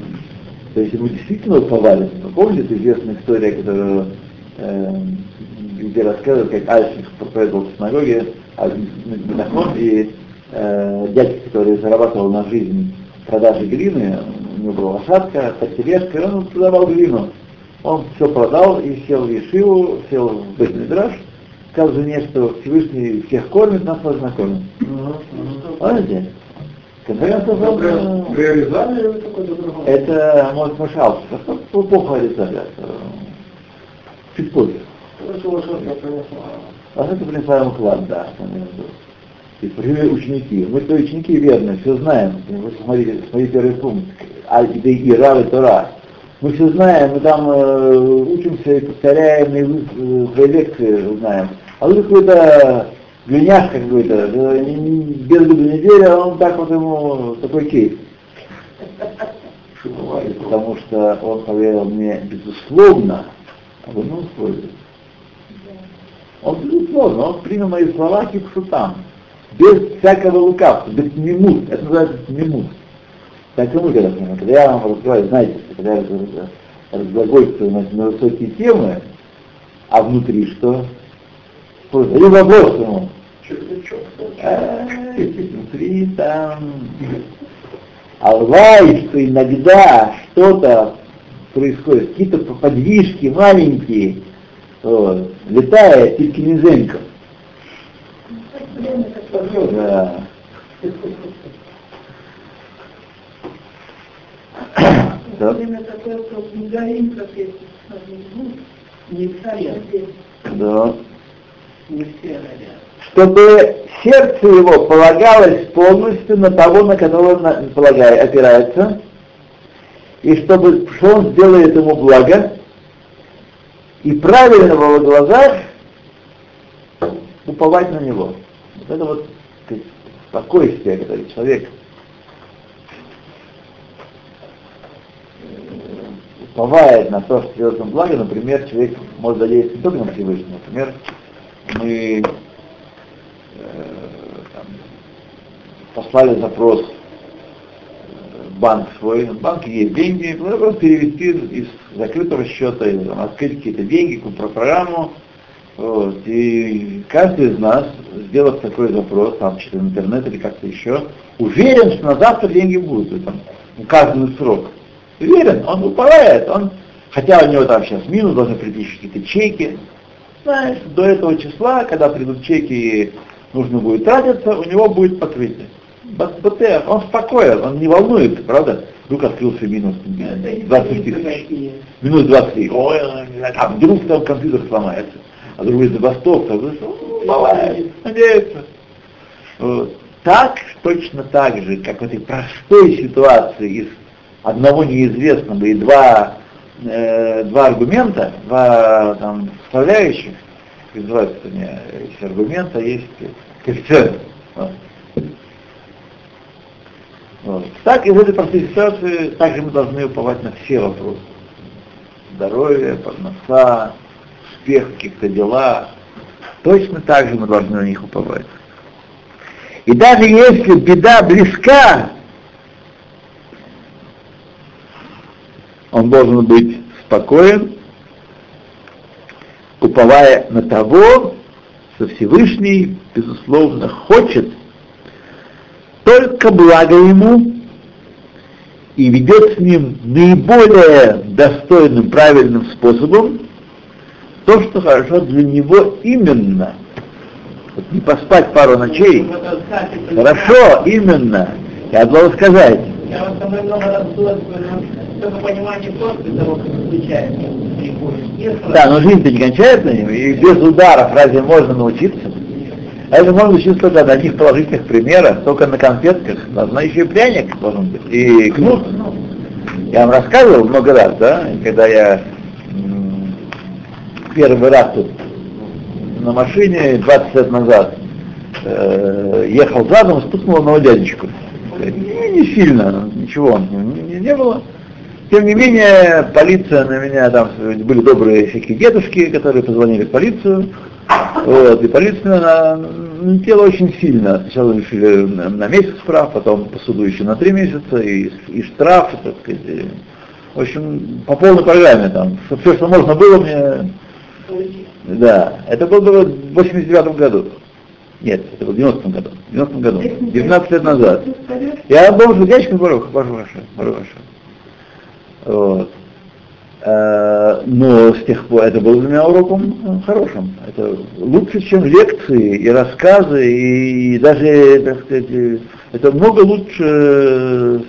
То есть мы действительно уповали, помните известная история, которую э, где рассказывают, как Альших проповедовал в синагоге, а бетахон и э, дядька, который зарабатывал на жизнь продажи глины, у него была лошадка, подтележка, и он продавал глину. Он все продал и сел в Ешиву, сел в Бетмидраш, сказал жене, что Всевышний всех кормит, нас тоже накормит. Понимаете? Это может мешался. Плохо резали. Чуть позже. А это принесла ему клад, да. И например, ученики. Мы то ученики верны, все знаем. Вы смотрите, смотрите первый пункт. А и Рав и Тора. Мы все знаем, мы там э, учимся и повторяем, и э, лекции знаем. А тут какой-то глиняшка какой-то, без года недели, а он так вот ему такой кейс. Потому что он поверил мне безусловно, а в одном условии. Он безусловно, он принял мои слова кипшутам, без всякого лукавства, без мимут, это называется мимут. Так и мы, когда, когда я вам разговариваю, знаете, когда я разглагольствую на, на высокие темы, а внутри что? И вопрос ему. Внутри там... Аллай, что иногда что-то происходит, какие-то подвижки маленькие, вот, летает Титкинезенко. Да. Да. Не Да. Чтобы сердце его полагалось полностью на того, на которого полагает, опирается, и чтобы что он сделает ему благо, и правильно в его глазах уповать на него. Вот это вот спокойствие, когда человек уповает на то, что делает ему благо, например, человек может надеяться не только на Всевышнего, например, мы э, там, послали запрос в банк свой, в банке есть деньги, надо просто перевести из закрытого счета, или там, открыть какие-то деньги, какую-то программу, вот, и каждый из нас, сделав такой запрос, там, через интернет или как-то еще, уверен, что на завтра деньги будут, там, указанный срок. Уверен, он управляет, он, хотя у него там сейчас минус, должны прийти какие-то чеки. Знаешь, до этого числа, когда придут чеки и нужно будет тратиться, у него будет покрытие. БТР, он спокоен, он не волнуется, правда? Вдруг открылся минус 20 тысяч. Минус 20 Ой, а вдруг там компьютер сломается. А другой забастовка. Ну, бывает, надеется. Вот. Так, точно так же, как в этой простой ситуации из одного неизвестного и два, э, два аргумента, два там, составляющих, называется не есть аргумента, есть коэффициент. Вот. Так из этой простой ситуации также мы должны уповать на все вопросы. Здоровье, парноса, успех в каких-то делах. Точно так же мы должны на них уповать. И даже если беда близка, он должен быть спокоен, уповая на того, что Всевышний, безусловно, хочет только благо ему и ведет с ним наиболее достойным, правильным способом то, что хорошо для него именно. Вот не поспать пару ночей. Хорошо, именно. Я должен сказать. Я вот со много раз только понимание после того, как случается. Да, но жизнь-то не кончается, и без ударов разве можно научиться? А это можно учиться только на одних положительных примерах, только на конфетках. Должна еще и пряник должен быть, и кнут. Я вам рассказывал много раз, да, когда я первый раз тут на машине 20 лет назад э, ехал задом, спуткнул одного дядечку. Не, не сильно, ничего не, не, не было. Тем не менее, полиция на меня, там были добрые всякие дедушки, которые позвонили в полицию, вот, и полиция на, налетела очень сильно. Сначала решили на, на месяц штраф, потом по суду еще на три месяца, и, и штраф, так сказать, и, в общем, по полной программе там. Все, что можно было мне... Да, это было в 89 году. Нет, это было в 90 году. В 90 году. 19 лет назад. Я что дядечка Баруха, Баруха, Баруха. Вот. Э, но с тех пор это было для меня уроком хорошим. Это лучше, чем лекции и рассказы, и даже, так сказать, это много лучше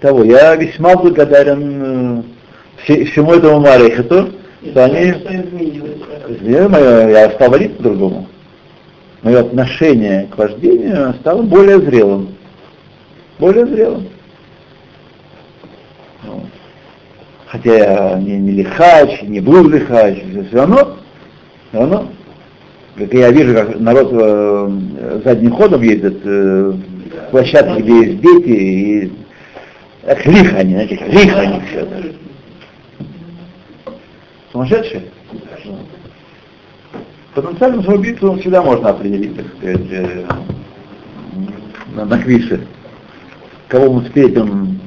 того. Я весьма благодарен э, всему этому Марихату, что они... Я стал молиться по-другому. Мое отношение к вождению стало более зрелым. Более зрелым. хотя я не, не лихач, не был лихач, все равно, все равно, как я вижу, как народ э, задним ходом ездит э, в площадке, где есть дети, и как лихо они, знаете, лихо они все. Сумасшедшие? Потенциально самоубийцу всегда можно определить, так сказать, э, на, на квише. Кого мы встретим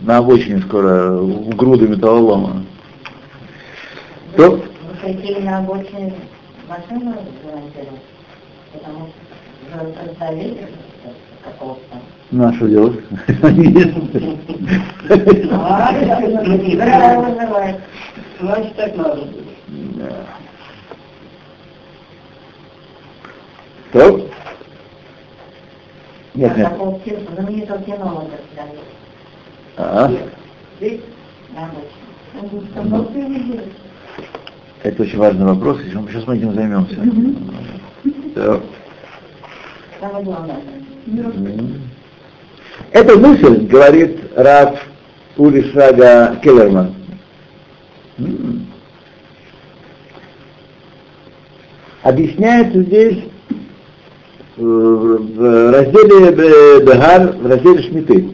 на обочине скоро, в груду металлолома. То... Вы хотели на обочине машину ремонтировать? Потому что раздавили какого-то ну а что делать? Значит, так надо. То? Нет, нет. А? Это очень важный вопрос, сейчас мы этим займемся. Так. Самое главное. Эта мысль, говорит Раф Уришага Келлерман, объясняется здесь в разделе Бегар, в разделе Шмиты.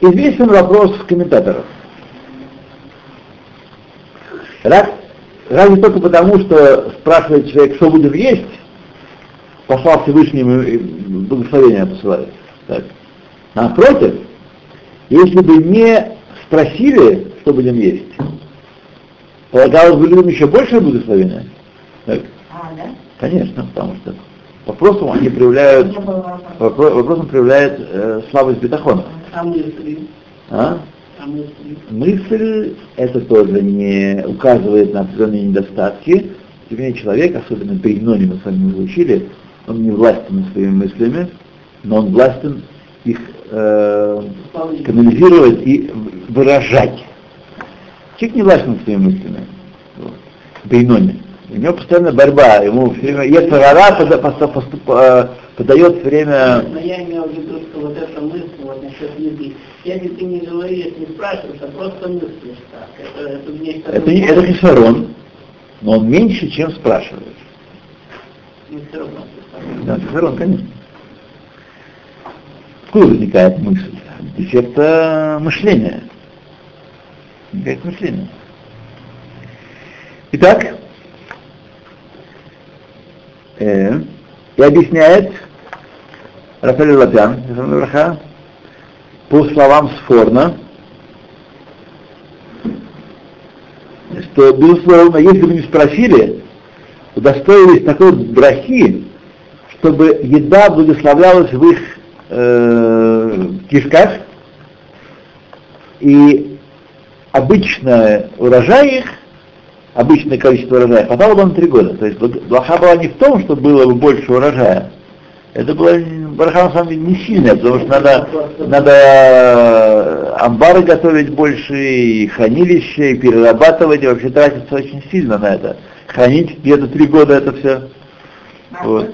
Известен вопрос комментаторов. Раз, разве только потому, что спрашивает человек, что будем есть, послал Всевышний благословение посылает. Так. Напротив, если бы не спросили, что будем есть, полагалось бы людям еще большее благословение. Так. А, да? Конечно, потому что вопросом они проявляют, вопро, вопросом проявляют э, слабость бетахона. А мысли? А? А мысли? Мысль это тоже не указывает на определенные недостатки. Тем не менее, человек, особенно при Иноне мы с вами учили, он не властен над своими мыслями, но он властен их э, канализировать и выражать. Человек не властен над своими мыслями. Вот. Бейноне. У него постоянно борьба, ему все время Ецарара подает все время... Но я имел в виду, что вот эта мысль вот насчет еды, если ты не говоришь, не спрашиваешь, а просто мыслишь так, это, это, это, не, это хисарон, но он меньше, чем спрашиваешь. Равно. Да, хисарон, конечно. Откуда возникает мысль? Дефекта мышления. Дефект мышления. Итак, э, и объясняет Рафаэль Лапян, по словам Сфорна, что, безусловно, если бы не спросили, удостоились такой брахи, чтобы еда благословлялась в их э, кишках, и обычно урожай их обычное количество урожая, хватало бы на три года. То есть блоха была не в том, что было бы больше урожая. Это было браха на самом деле не сильная, потому что надо, надо э, амбары готовить больше, и хранилище, и перерабатывать, и вообще тратиться очень сильно на это. Хранить где-то три года это все. А, Вот.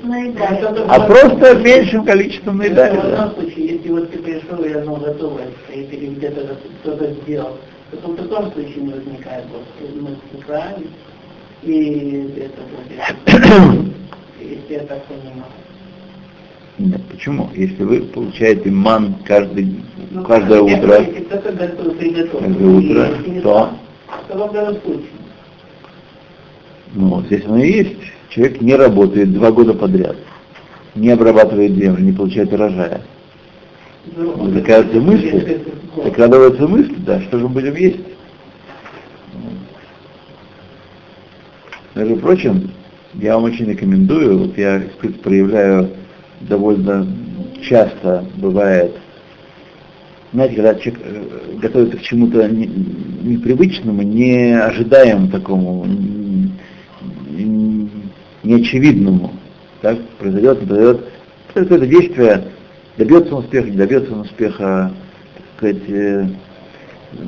А просто меньшим количеством наедали. В Да. любом случае, если вот ты пришел и оно готовое, и ты где-то кто-то сделал, то в таком случае не возникает вот мысли, правильно? И это вот, если я так понимаю. Нет, почему? Если вы получаете ман каждый, Ну, каждое утро, говорю, Если кто-то готов, приготовил, каждое утро, если то, так, то в данном случае. ну, здесь оно и есть. Человек не работает два года подряд, не обрабатывает землю, не получает урожая. Закрадываются мысли, закрадываются мысли, да, что же будем есть. Между прочим, я вам очень рекомендую, вот я проявляю довольно часто, бывает, знаете, когда человек э, готовится к чему-то не- непривычному, неожидаемому такому, неочевидному, так, произойдет, произойдет, какое-то действие, добьется он успеха, не добьется он успеха, сказать, э,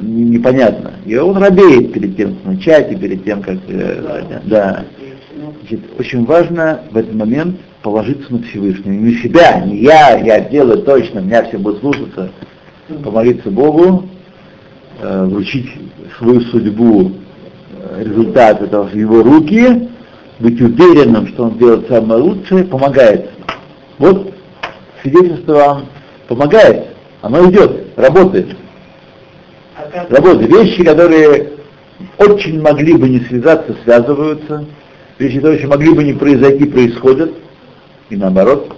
не- непонятно. И он робеет перед тем, как начать, и перед тем, как... э, да. Значит, очень важно в этот момент положиться на Всевышнего. Не себя, не я, я делаю точно, меня все будут слушаться. Помолиться Богу, э, вручить свою судьбу, э, результат этого в его руки, быть уверенным, что он делает самое лучшее, помогает. Вот свидетельство вам помогает, оно идет, работает. Работает. Вещи, которые очень могли бы не связаться, связываются. Вещи, которые могли бы не произойти, происходят. И наоборот.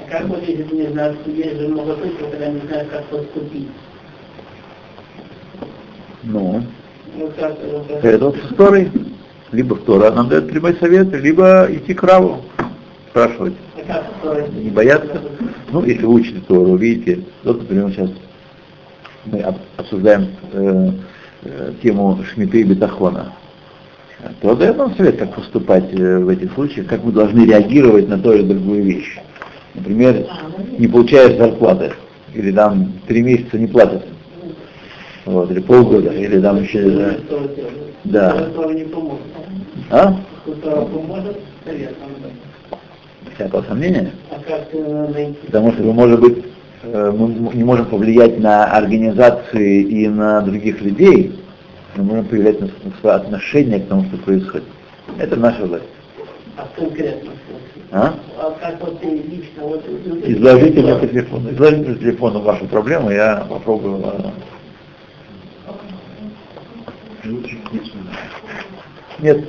А как вот если не знают, что есть же много случаев, когда не знают, как поступить? Ну, Ну, это вот с Торой. Либо Тора нам дает прямой совет, либо идти к Раву, спрашивать. а? Не бояться. Ну, если вы учите Тору, видите, вот, например, сейчас мы об- обсуждаем э, э, тему Шмиты и Бетахона. То дает нам совет, как поступать э, в этих случаях, как мы должны реагировать на ту или другую вещь. Например, не получаешь зарплаты, или там три месяца не платят, вот, или полгода, или там еще... э, Да. Кто не поможет. А? Всякого сомнения. А как э, найти? Потому что может быть, мы м- не можем повлиять на организации и на других людей, но можем повлиять на, свое отношение к тому, что происходит. Это наша власть. А конкретно? А? А как вот ты лично вот... ты- Изложите мне по телефону. Изложите по телефону вашу проблему, я попробую. э, Нет,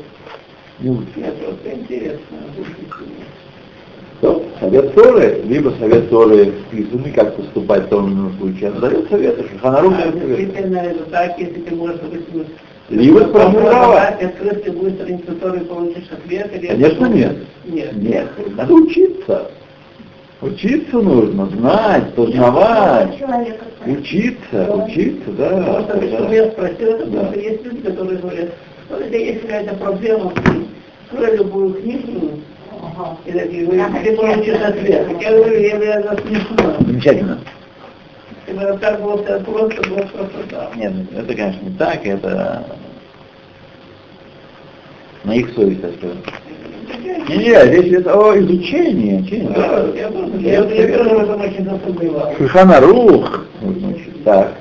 не лучше. Мне просто интересно. То, совет Торы, либо совет Торы вписанный, как поступать в том или ином случае. Она дает советы, Шаханарух А дает советы. если Либо спросить права. Открыть любую страницу, которую получишь ответ. или- Конечно, нет. Нет. Нет, надо учиться. Учиться нужно, знать, познавать. Учиться, учиться, да. Просто, да. почему я спросил, это потому что есть люди, которые говорят, это есть какая-то проблема, открой любую книгу, и такие ты получишь ответ. Я говорю, я говорю, это смешно. Замечательно. Когда так так просто, просто да. Нет, ну, это, конечно, не так, это на их совесть, так сказать. Не, не, речь идет о изучении. изучении, Да, я тоже я- я тоже в этом очень засомневался. Шульхана Рух нужно учить. Так.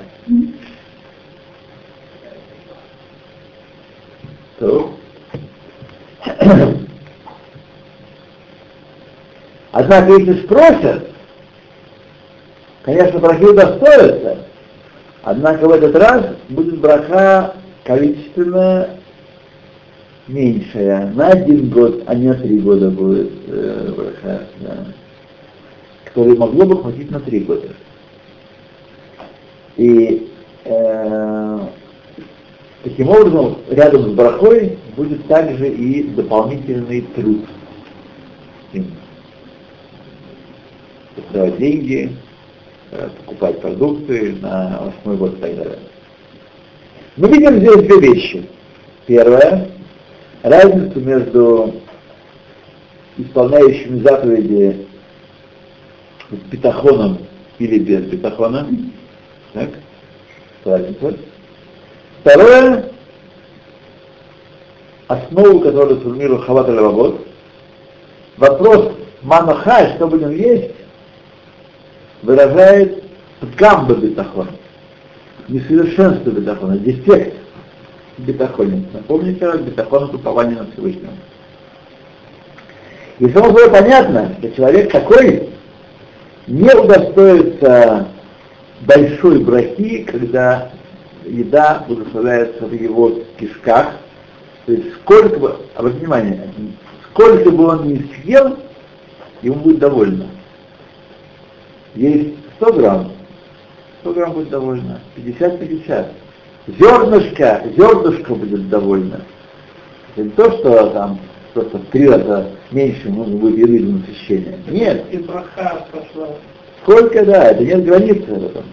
То. Однако, если спросят, конечно, брахи удостоятся, однако в этот раз будет браха количественно меньшая, на один год, а не на три года будет э, браха, да, которое могло бы хватить на три года. И э, таким образом рядом с брахой будет также и дополнительный труд. Им. Давать деньги, э, покупать продукты на восьмой год и так далее. Мы видим здесь две вещи. Первое, разницу между исполняющими заповеди с бетахоном или без бетахона. Так, разница. Второе, основу, которую сформировал Хават аль вопрос манахай, что будем есть, выражает гамба бетахона, несовершенство бетахона, дефект бетахоне. Напомните, бетахон это упование на Всевышнего. И само собой понятно, что человек такой не удостоится большой брахи, когда еда благословляется в его кишках. То есть сколько бы, обратите внимание, сколько бы он ни съел, ему будет довольно. Есть 100 грамм, 100 грамм будет довольно, 50-50. Зернышко, зернышко будет довольно. Это не то, что там просто в три раза меньше нужно будет еды для насыщения. Нет, И браха пошла. Сколько, да, это нет границы в этом.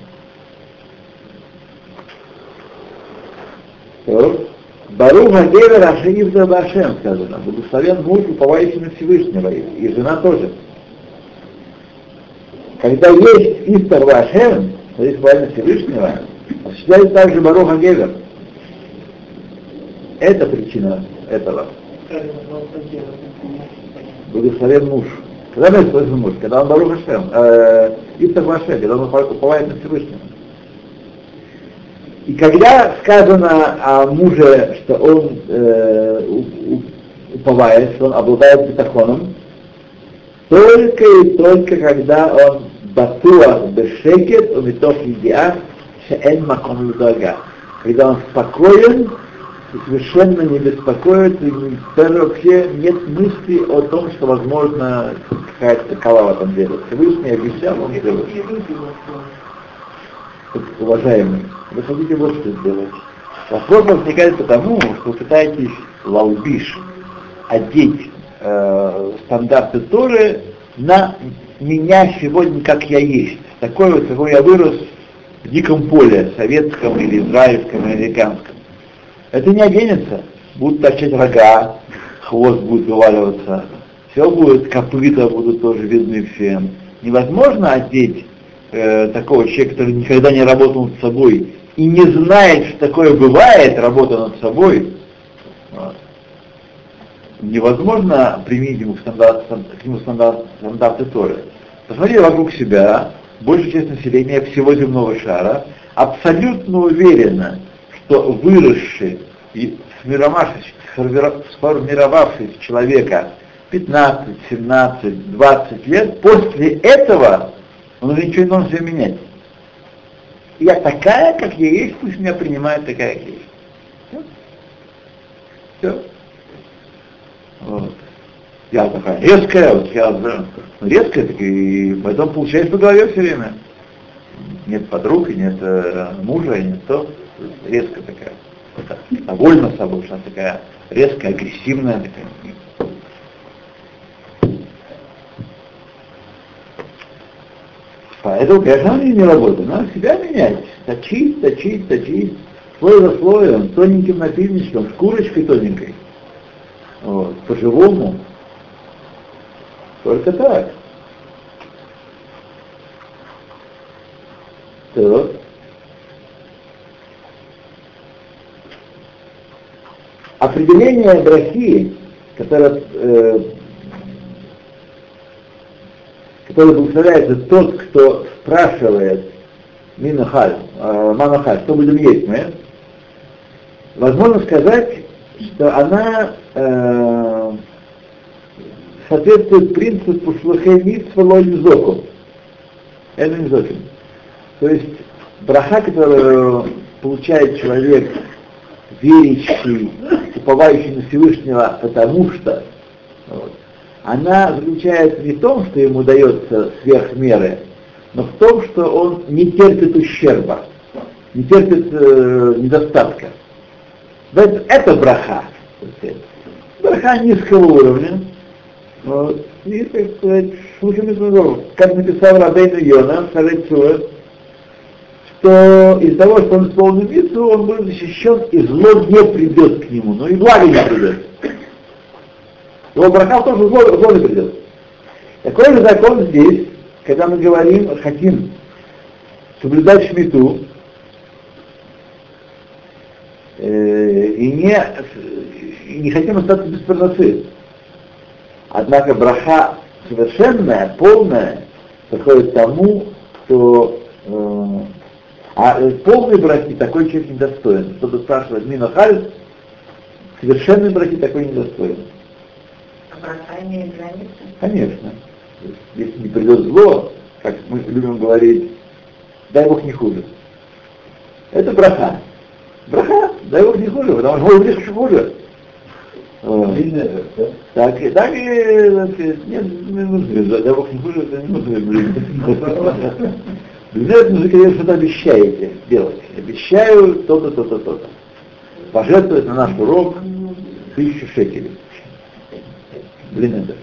То, Баруха Гевер Ашеивда Башем сказано. Благословен муж, уповающий на Всевышнего, и жена тоже. Когда есть Истер Башем, то есть упование Всевышнего, осуществляется также Баруха Гевер. Это причина этого. Благословен муж. Когда благословен муж? Когда он Баруха Шем, э, Истер Башем, когда он уповает на Всевышнего. И когда сказано о муже, что он э, уповает, что он обладает бетахоном, только и только когда он батуах бешекет, он итог идеа, шеэн маком лудага. Когда он спокоен, совершенно не беспокоит, и даже вообще нет мысли о том, что возможно какая-то такова в этом деле. Всевышний обещал, он делает. Уважаемый, вы хотите вот что сделать. Вопрос возникает потому, что вы пытаетесь лалбиш одеть э, стандарты Торы на меня сегодня, как я есть. Такой вот, какой я вырос в диком поле, советском или израильском, или американском. Это не оденется. Будут торчать рога, хвост будет вываливаться, все будет, копыта будут тоже видны всем. Невозможно одеть э, такого человека, который никогда не работал над собой и не знает, что такое бывает, работа над собой. Невозможно применить ему стандарт, к нему стандарт, стандарты Торы. Посмотрите вокруг себя, большая часть населения всего земного шара абсолютно уверена, что выросший и сформировавшийся человека 15, 17, 20 лет, после этого он уже ничего не должен себе менять. Я такая, как я есть, пусть меня принимают такая, как я есть. Все. Все. Вот. Я такая резкая, вот я резкая, и поэтому получается по голове все время. Нет подруг, нет э, мужа, нет то. Резко такая. Довольна собой, что она такая резкая, агрессивная такая. Поэтому, конечно, они не работают. Надо себя менять. Точить, точить, точить. Слой за слоем, тоненьким напильничком, шкурочкой тоненькой. Вот, по-живому. Только так. Так. Определение брахи, которое э, который благословляется тот, кто спрашивает Минахаль, э, Манахаль, что будем есть мы, возможно сказать, что она э, соответствует принципу шлахемит свалой Это не То есть браха, которую получает человек, верящий, уповающий на Всевышнего, потому что вот, она заключается не в том, что ему дается сверх меры, но в том, что он не терпит ущерба, не терпит э, недостатка. Это, браха. Браха низкого уровня. Вот. И, так сказать, слушаем как написал Рабейн Йона, Шарецуэ, что из того, что он исполнил миссу, он будет защищен, и зло не придет к нему, но и благо не придет. Его браха тоже зло, зло не придет. Такой же закон здесь, когда мы говорим, хотим соблюдать шмиту, и не, и не хотим остаться без парносы. Однако браха совершенная, полная, подходит тому, что э, а полной брахи такой человек недостоин. Чтобы спрашивать Минохаль, совершенной брахи такой недостоин. Конечно. Если не придет зло, как мы любим говорить, дай Бог не хуже. Это браха. Дай Бог не хуже, потому что может быть еще хуже. Так, и так и нет, не нужно, дай Бог не хуже, это не нужно блин. Для нужно, конечно, что-то обещаете делать. Обещаю то-то, то-то, то-то. Пожертвовать на наш урок тысячу шекелей. Блин, это.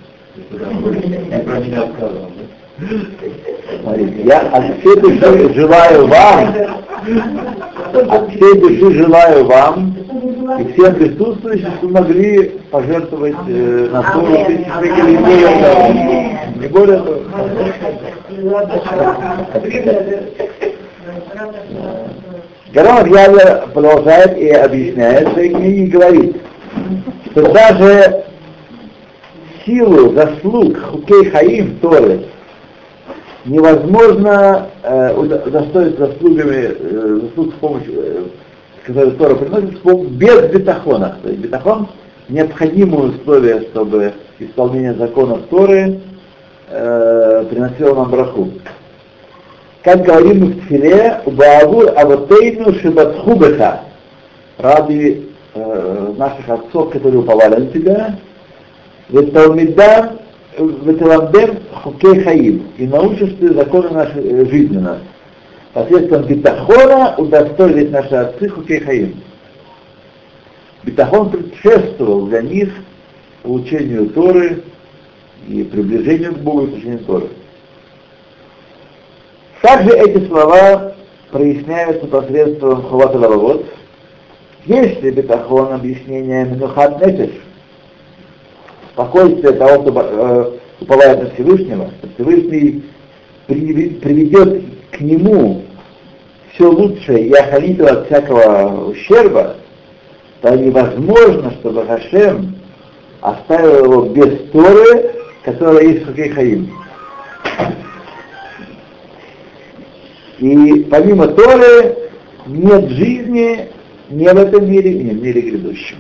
Смотрите, я от всей души желаю вам, от всей души желаю вам и всем присутствующим, что могли пожертвовать э, на 40 тысяч шекелей не. Не более того. Гарам Яля продолжает и объясняет в своей книге и говорит, что даже силу заслуг Хукей Хаим Торы невозможно э, заслугами, э, заслуг с помощью, э, которые Тора приносит, без бетахона. То есть бетахон необходимое условие, чтобы исполнение законов Торы э, приносило нам браху. Как говорим в Тфиле, Бааву Авотейну Шибатхубеха, ради э, наших отцов, которые уповали на тебя, Веталмида Веталамдем Хукей Хаим, и научишь ты законы нашей жизни нас. Посредством битахона удостоились наши отцы Хукей Хаим. Битахон предшествовал для них получению Торы и приближению к Богу и получению Торы. Также эти слова проясняются посредством Хават Лававод. Если бетахон объяснение Минухат Нефеш, спокойствие того, кто э, уповает на Всевышнего, Всевышний приведет к нему все лучшее и охранит его от всякого ущерба, то невозможно, чтобы Хашем оставил его без Торы, которая есть в Хакей Хаим. И помимо Торы нет жизни ни в этом мире, ни в мире грядущем.